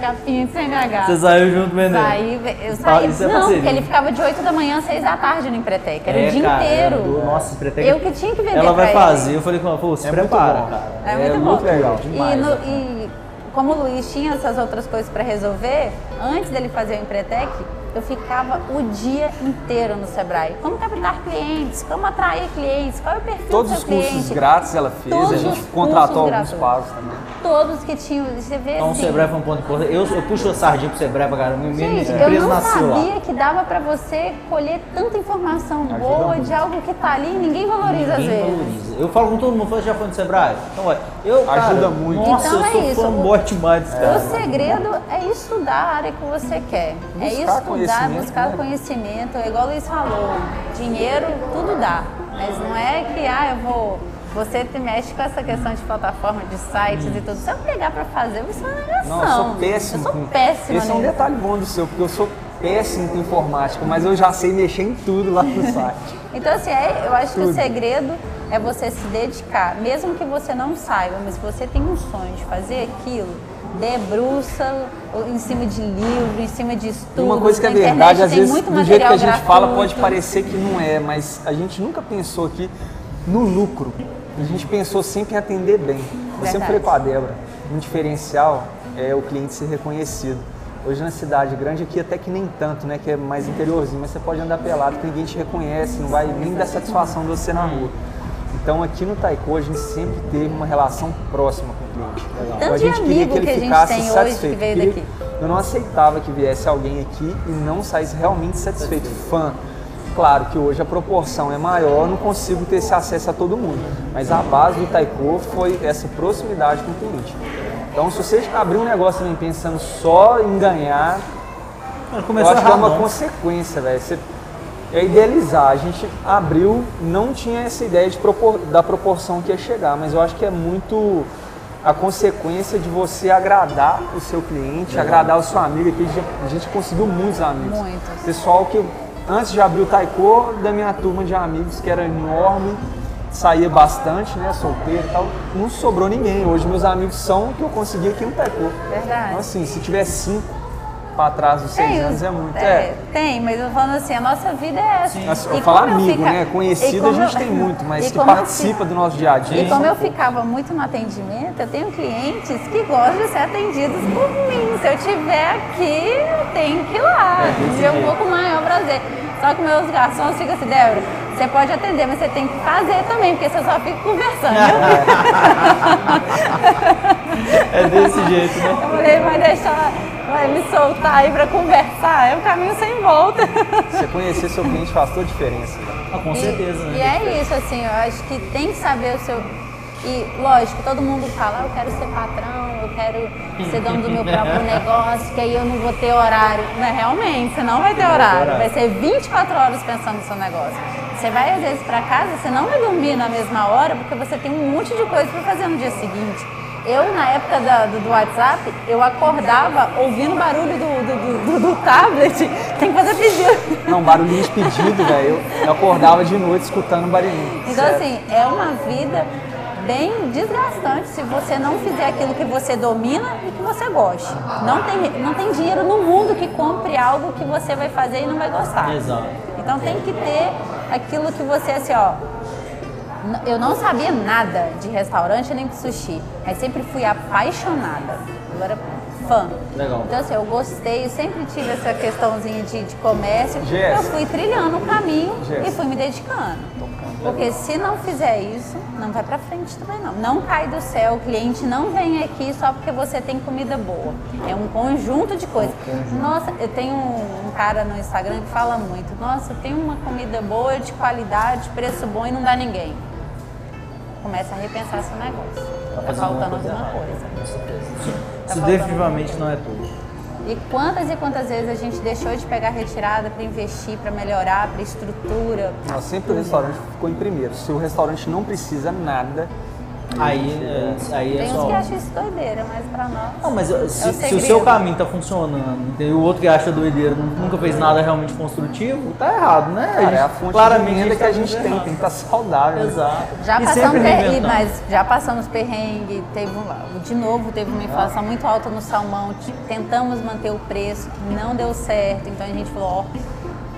capinha de CNH. Você saiu junto vendendo. Saí, eu Ah, saí. é não, porque ele ficava de 8 da manhã às 6 da tarde no Empretec. Era É, o dia cara, inteiro. era do- Nossa, Empretec. Eu que tinha que vender Ela vai pra ele. fazer. Eu falei com ela, pô, se É muito prepara, bom. cara. É muito bom. muito legal. Demais. E, no- né? e como o Luiz tinha essas outras coisas para resolver, antes dele fazer o Empretec, eu ficava o dia inteiro no Sebrae. Como captar clientes, como atrair clientes, qual é o perfil Todos do os seu cliente. cursos grátis ela fez, Todos a gente os contratou alguns pagos também. Todos que tinham, você vê Então o assim, Sebrae foi um ponto importante. Eu, eu puxo a sardinha pro Sebrae pra caramba. Minha Gente, eu empresa não nasceu lá. sabia que dava pra você colher tanta informação boa de algo que tá ali e ninguém valoriza às Ninguém vezes. valoriza. Eu falo com todo mundo, já foi no Sebrae? Então, olha, eu, cara, Ajuda muito. Nossa, Então eu é sou isso, fanboy demais desse cara. O segredo é estudar a área que você quer. é Buscar estudar, buscar né? conhecimento. É igual o Luiz falou, dinheiro tudo dá. Mas não é que, ah, eu vou você te mexe com essa questão de plataforma, de sites e tudo. Se eu pegar para fazer, isso é uma negação. Não, eu sou péssimo. Eu sou péssima Esse é um detalhe bom do seu, porque eu sou péssimo com informática, mas eu já sei mexer em tudo lá no site. Então, assim, é- eu acho que Tudo. o segredo é você se dedicar, mesmo que você não saiba, mas se você tem um sonho de fazer aquilo, debruça em cima de livro, em cima de E estudos. uma coisa que é verdade, às vezes, do jeito que a gente fala, gratuito. pode parecer que não é, mas a gente nunca pensou aqui no lucro. A gente pensou sempre em atender bem. Eu sempre falei Verdade. com a Débora, um diferencial é o cliente ser reconhecido. Hoje na cidade grande aqui até que nem tanto, né? Que é mais interiorzinho, mas você pode andar pelado que ninguém te reconhece, não vai nem dar satisfação de você na rua. Então aqui no Taiko a gente sempre teve uma relação próxima com o cliente. Tanto Então, a de gente queria amigo que ele que a gente ficasse tem hoje satisfeito. que veio Queria- daqui. Eu não aceitava que viesse alguém aqui e não saísse realmente satisfeito, fã. Claro que hoje a proporção é maior, não consigo ter esse acesso a todo mundo. Mas a base do Taiko foi essa proximidade com o cliente. Então, se você abrir um negócio também pensando só em ganhar, Mas eu acho que é uma não. consequência, velho. Você é idealizar. A gente abriu, não tinha essa ideia de propor- da proporção que ia chegar, mas eu acho que é muito a consequência de você agradar o seu cliente, agradar o seu amigo. Aqui a gente- a gente conseguiu muitos amigos. Muitos. Pessoal que antes de abrir o Taiko, da minha turma de amigos, que era enorme, saía bastante, né, solteiro e tal, não sobrou ninguém. Hoje meus amigos são o que eu consegui aqui no Taiko. Verdade. Então assim, se tiver cinco para trás dos seis Tem, anos os- é muito. é, É. tem, mas eu falando assim, a nossa vida é essa. Mas E Eu falo amigo, fica- né? Conhecido a gente eu- tem muito, mas que eu participa do nosso dia a dia. E como eu ficava muito no atendimento, eu tenho clientes que gostam de ser atendidos por mim. Se eu estiver aqui, eu tenho que ir lá. desse e eu jeito. vou com o maior prazer. Só que meus garçons ficam assim, Débora, você pode atender, mas você tem que fazer também, porque você só fica conversando. É desse jeito, né? Eu falei, vai deixar, vai me soltar aí pra conversar. É um caminho sem volta. Você conhecer seu cliente faz toda a diferença. Ah, com certeza, e, né? E é isso, assim, eu acho que tem que saber o seu. E lógico, todo mundo fala, ah, eu quero ser patrão, eu quero ser dono do meu próprio negócio, que aí eu não vou ter horário. Não, realmente, você não vai ter horário. Vai ser 24 horas pensando no seu negócio. Você vai às vezes pra casa, você não vai dormir na mesma hora, porque você tem um monte de coisa pra fazer no dia seguinte. Eu, na época da- do, do WhatsApp, eu acordava ouvindo barulho do, do, do- do tablet. Tem que fazer pedido. Não, barulhinho de pedido, velho. Eu, eu acordava de noite escutando barulhinho. Então, Sério. assim, é uma vida bem desgastante se você não fizer aquilo que você domina e que você goste. Não tem, não tem dinheiro no mundo que compre algo que você vai fazer e não vai gostar. Exato. Então tem que ter aquilo que você, assim, ó. Eu não sabia nada de restaurante nem de sushi, mas sempre fui apaixonada. Eu era fã. Legal. Então, assim, eu gostei, eu sempre tive essa questãozinha de, de comércio. Jéssica. Eu fui trilhando o caminho e Jéssica. fui me dedicando. Porque se não fizer isso, não vai pra frente também não. Não cai do céu, o cliente não vem aqui só porque você tem comida boa. É um conjunto de coisas. Nossa, eu tenho um cara no Instagram que fala muito. Nossa, tem uma comida boa, de qualidade, preço bom e não dá ninguém. Começa a repensar seu negócio. Tá fazendo faltando alguma coisa. Com certeza. Tá isso definitivamente não é tudo. E quantas e quantas vezes a gente deixou de pegar retirada para investir, para melhorar, para estrutura. Não, sempre o restaurante ficou em primeiro. Se o restaurante não precisa nada, Aí, é, aí é Tem uns só. que acham isso doideira, mas para nós. Não, mas se, É o se o seu caminho tá funcionando e o outro que acha doideira nu- nunca fez nada realmente construtivo, tá errado, né? cara, é a fonte claramente de renda que a tá gente tem, errado. tem que estar saudável. né? Exato. Já E passamos, sempre per- e- reinventando. mas já passamos perrengue, teve de novo teve uma inflação muito alta no salmão, tentamos manter o preço, não deu certo, então a gente falou, ó,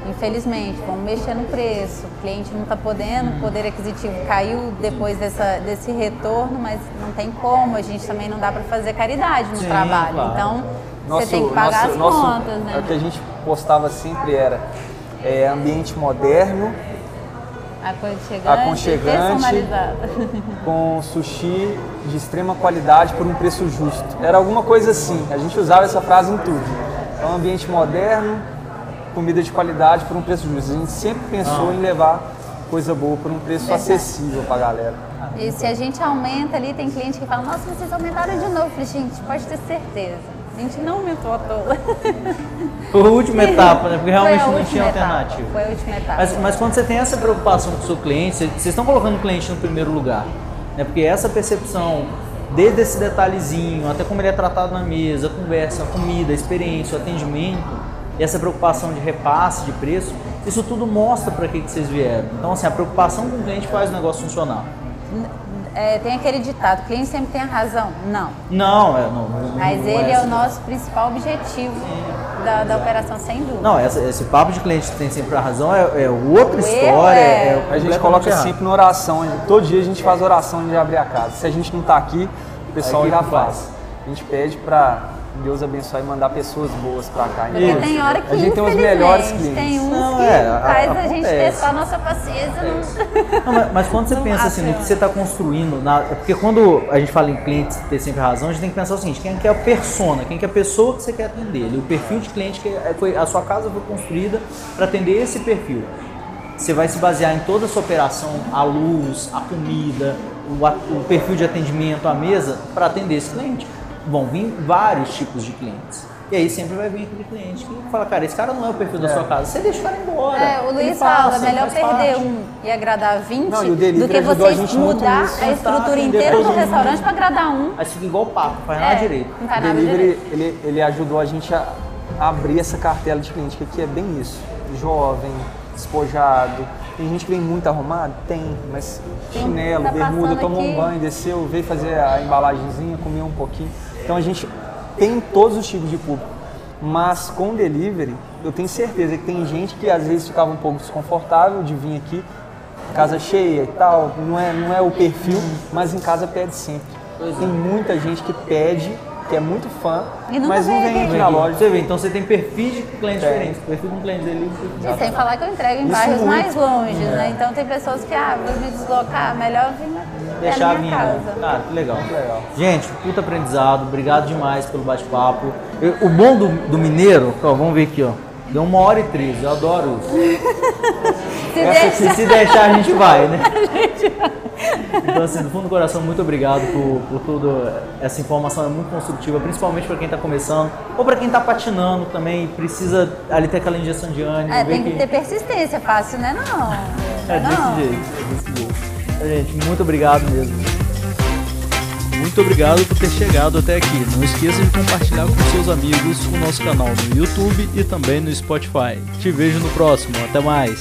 infelizmente, vamos mexer no preço, o cliente não está podendo, o poder aquisitivo caiu depois dessa, desse retorno, mas não tem como, a gente também não dá para fazer caridade no Sim, trabalho, claro. então você tem que pagar nosso, as nosso- contas, O né? que a gente postava sempre era é, ambiente moderno, Aconchegante, aconchegante. com sushi de extrema qualidade por um preço justo. Era alguma coisa assim. A gente usava essa frase em tudo. Então, ambiente moderno, comida de qualidade por um preço justo. A gente sempre pensou em levar coisa boa por um preço Verdade. acessível pra galera. E se a gente aumenta ali, tem cliente que fala, nossa, vocês aumentaram de novo. Eu falei, gente, pode ter certeza. A gente não aumentou à toa. Foi a última etapa, né? Porque realmente a não tinha etapa, alternativa. Foi a última etapa. Mas, mas quando você tem essa preocupação com o seu cliente, você- vocês estão colocando o cliente no primeiro lugar. Né? Porque essa percepção, desde esse detalhezinho, até como ele é tratado na mesa, a conversa, a comida, a experiência, o atendimento, e essa preocupação de repasse, de preço, isso tudo mostra para que, que vocês vieram. Então, assim, a preocupação com o cliente faz o negócio funcionar. É, tem aquele ditado, o cliente sempre tem a razão. Não. Não, é, não, não Mas não ele é é o nosso principal objetivo da, da operação, sem dúvida. Não, essa- esse papo de cliente que tem sempre a razão é, é outra O história. é- é A gente coloca sempre na oração. Todo dia a gente faz oração de abrir a casa. Se a gente não está aqui, o pessoal já faz. faz. A gente pede para Deus abençoar e mandar pessoas boas para cá. Porque Então, tem hora que, a gente tem os melhores clientes. Tem uns Não, que é, a- faz a, gente acontece. testar a nossa paciência. Não... Não, mas, mas quando você Não pensa assim no que você está construindo, na- é porque quando a gente fala em clientes ter sempre razão, a gente tem que pensar o seguinte: quem que é a persona, quem que é a pessoa que você quer atender, o perfil de cliente que é- foi a sua casa foi construída para atender esse perfil. Você vai se basear em toda a sua operação, a luz, a comida, o, a- o perfil de atendimento, a mesa, para atender esse cliente. Vão vir vários tipos de clientes. E aí sempre vai vir aquele cliente que fala, cara, esse cara não é o perfil da sua casa. Você deixa o cara embora. É, o Luiz passa, fala, melhor faz perder parte. um e agradar 20 Não, e do que muito mudar a estrutura inteira do restaurante para agradar um. Aí você fica igual o papo, faz nada É, direito. Não O faz nada delivery, direito. ele, ele ajudou a gente a abrir essa cartela de cliente, que aqui é bem isso. Jovem, despojado. Tem gente que vem muito arrumado? Tem, mas um chinelo, tá bermuda, tomou aqui. um banho, desceu, veio fazer a embalagenzinha, comeu um pouquinho. Então a gente tem todos os tipos de público. Mas com delivery, eu tenho certeza que tem gente que às vezes ficava um pouco desconfortável de vir aqui, casa cheia e tal, não é, não é o perfil, mas em casa pede sempre. Tem muita gente que pede, que é muito fã, mas não aqui. Vem na loja. Você vê, então você tem perfis de clientes Tem. diferentes. Perfil de um cliente dele. E sem falar que eu entrego em Isso bairros muito. mais longe, né? Então tem pessoas que, ah, vou me deslocar, melhor vir Deixar a a minha minha. casa. Cara, que legal. legal. Gente, puta aprendizado. Obrigado demais pelo bate-papo. O bom do, do mineiro, ó, vamos ver aqui, ó. Deu uma hora e treze, eu adoro isso. Se Essa aqui, deixa, se deixar, a gente vai, né? Então, assim, do fundo do coração, muito obrigado por, por toda essa informação, é muito construtiva, principalmente para quem está começando, ou para quem está patinando também, precisa ali ter aquela injeção de ânimo. é, tem que ter persistência, fácil, né? Não. É desse não. jeito, é desse jeito. Gente, muito obrigado mesmo. Muito obrigado por ter chegado até aqui. Não esqueça de compartilhar com seus amigos o nosso canal no YouTube e também no Spotify. Te vejo no próximo. Até mais.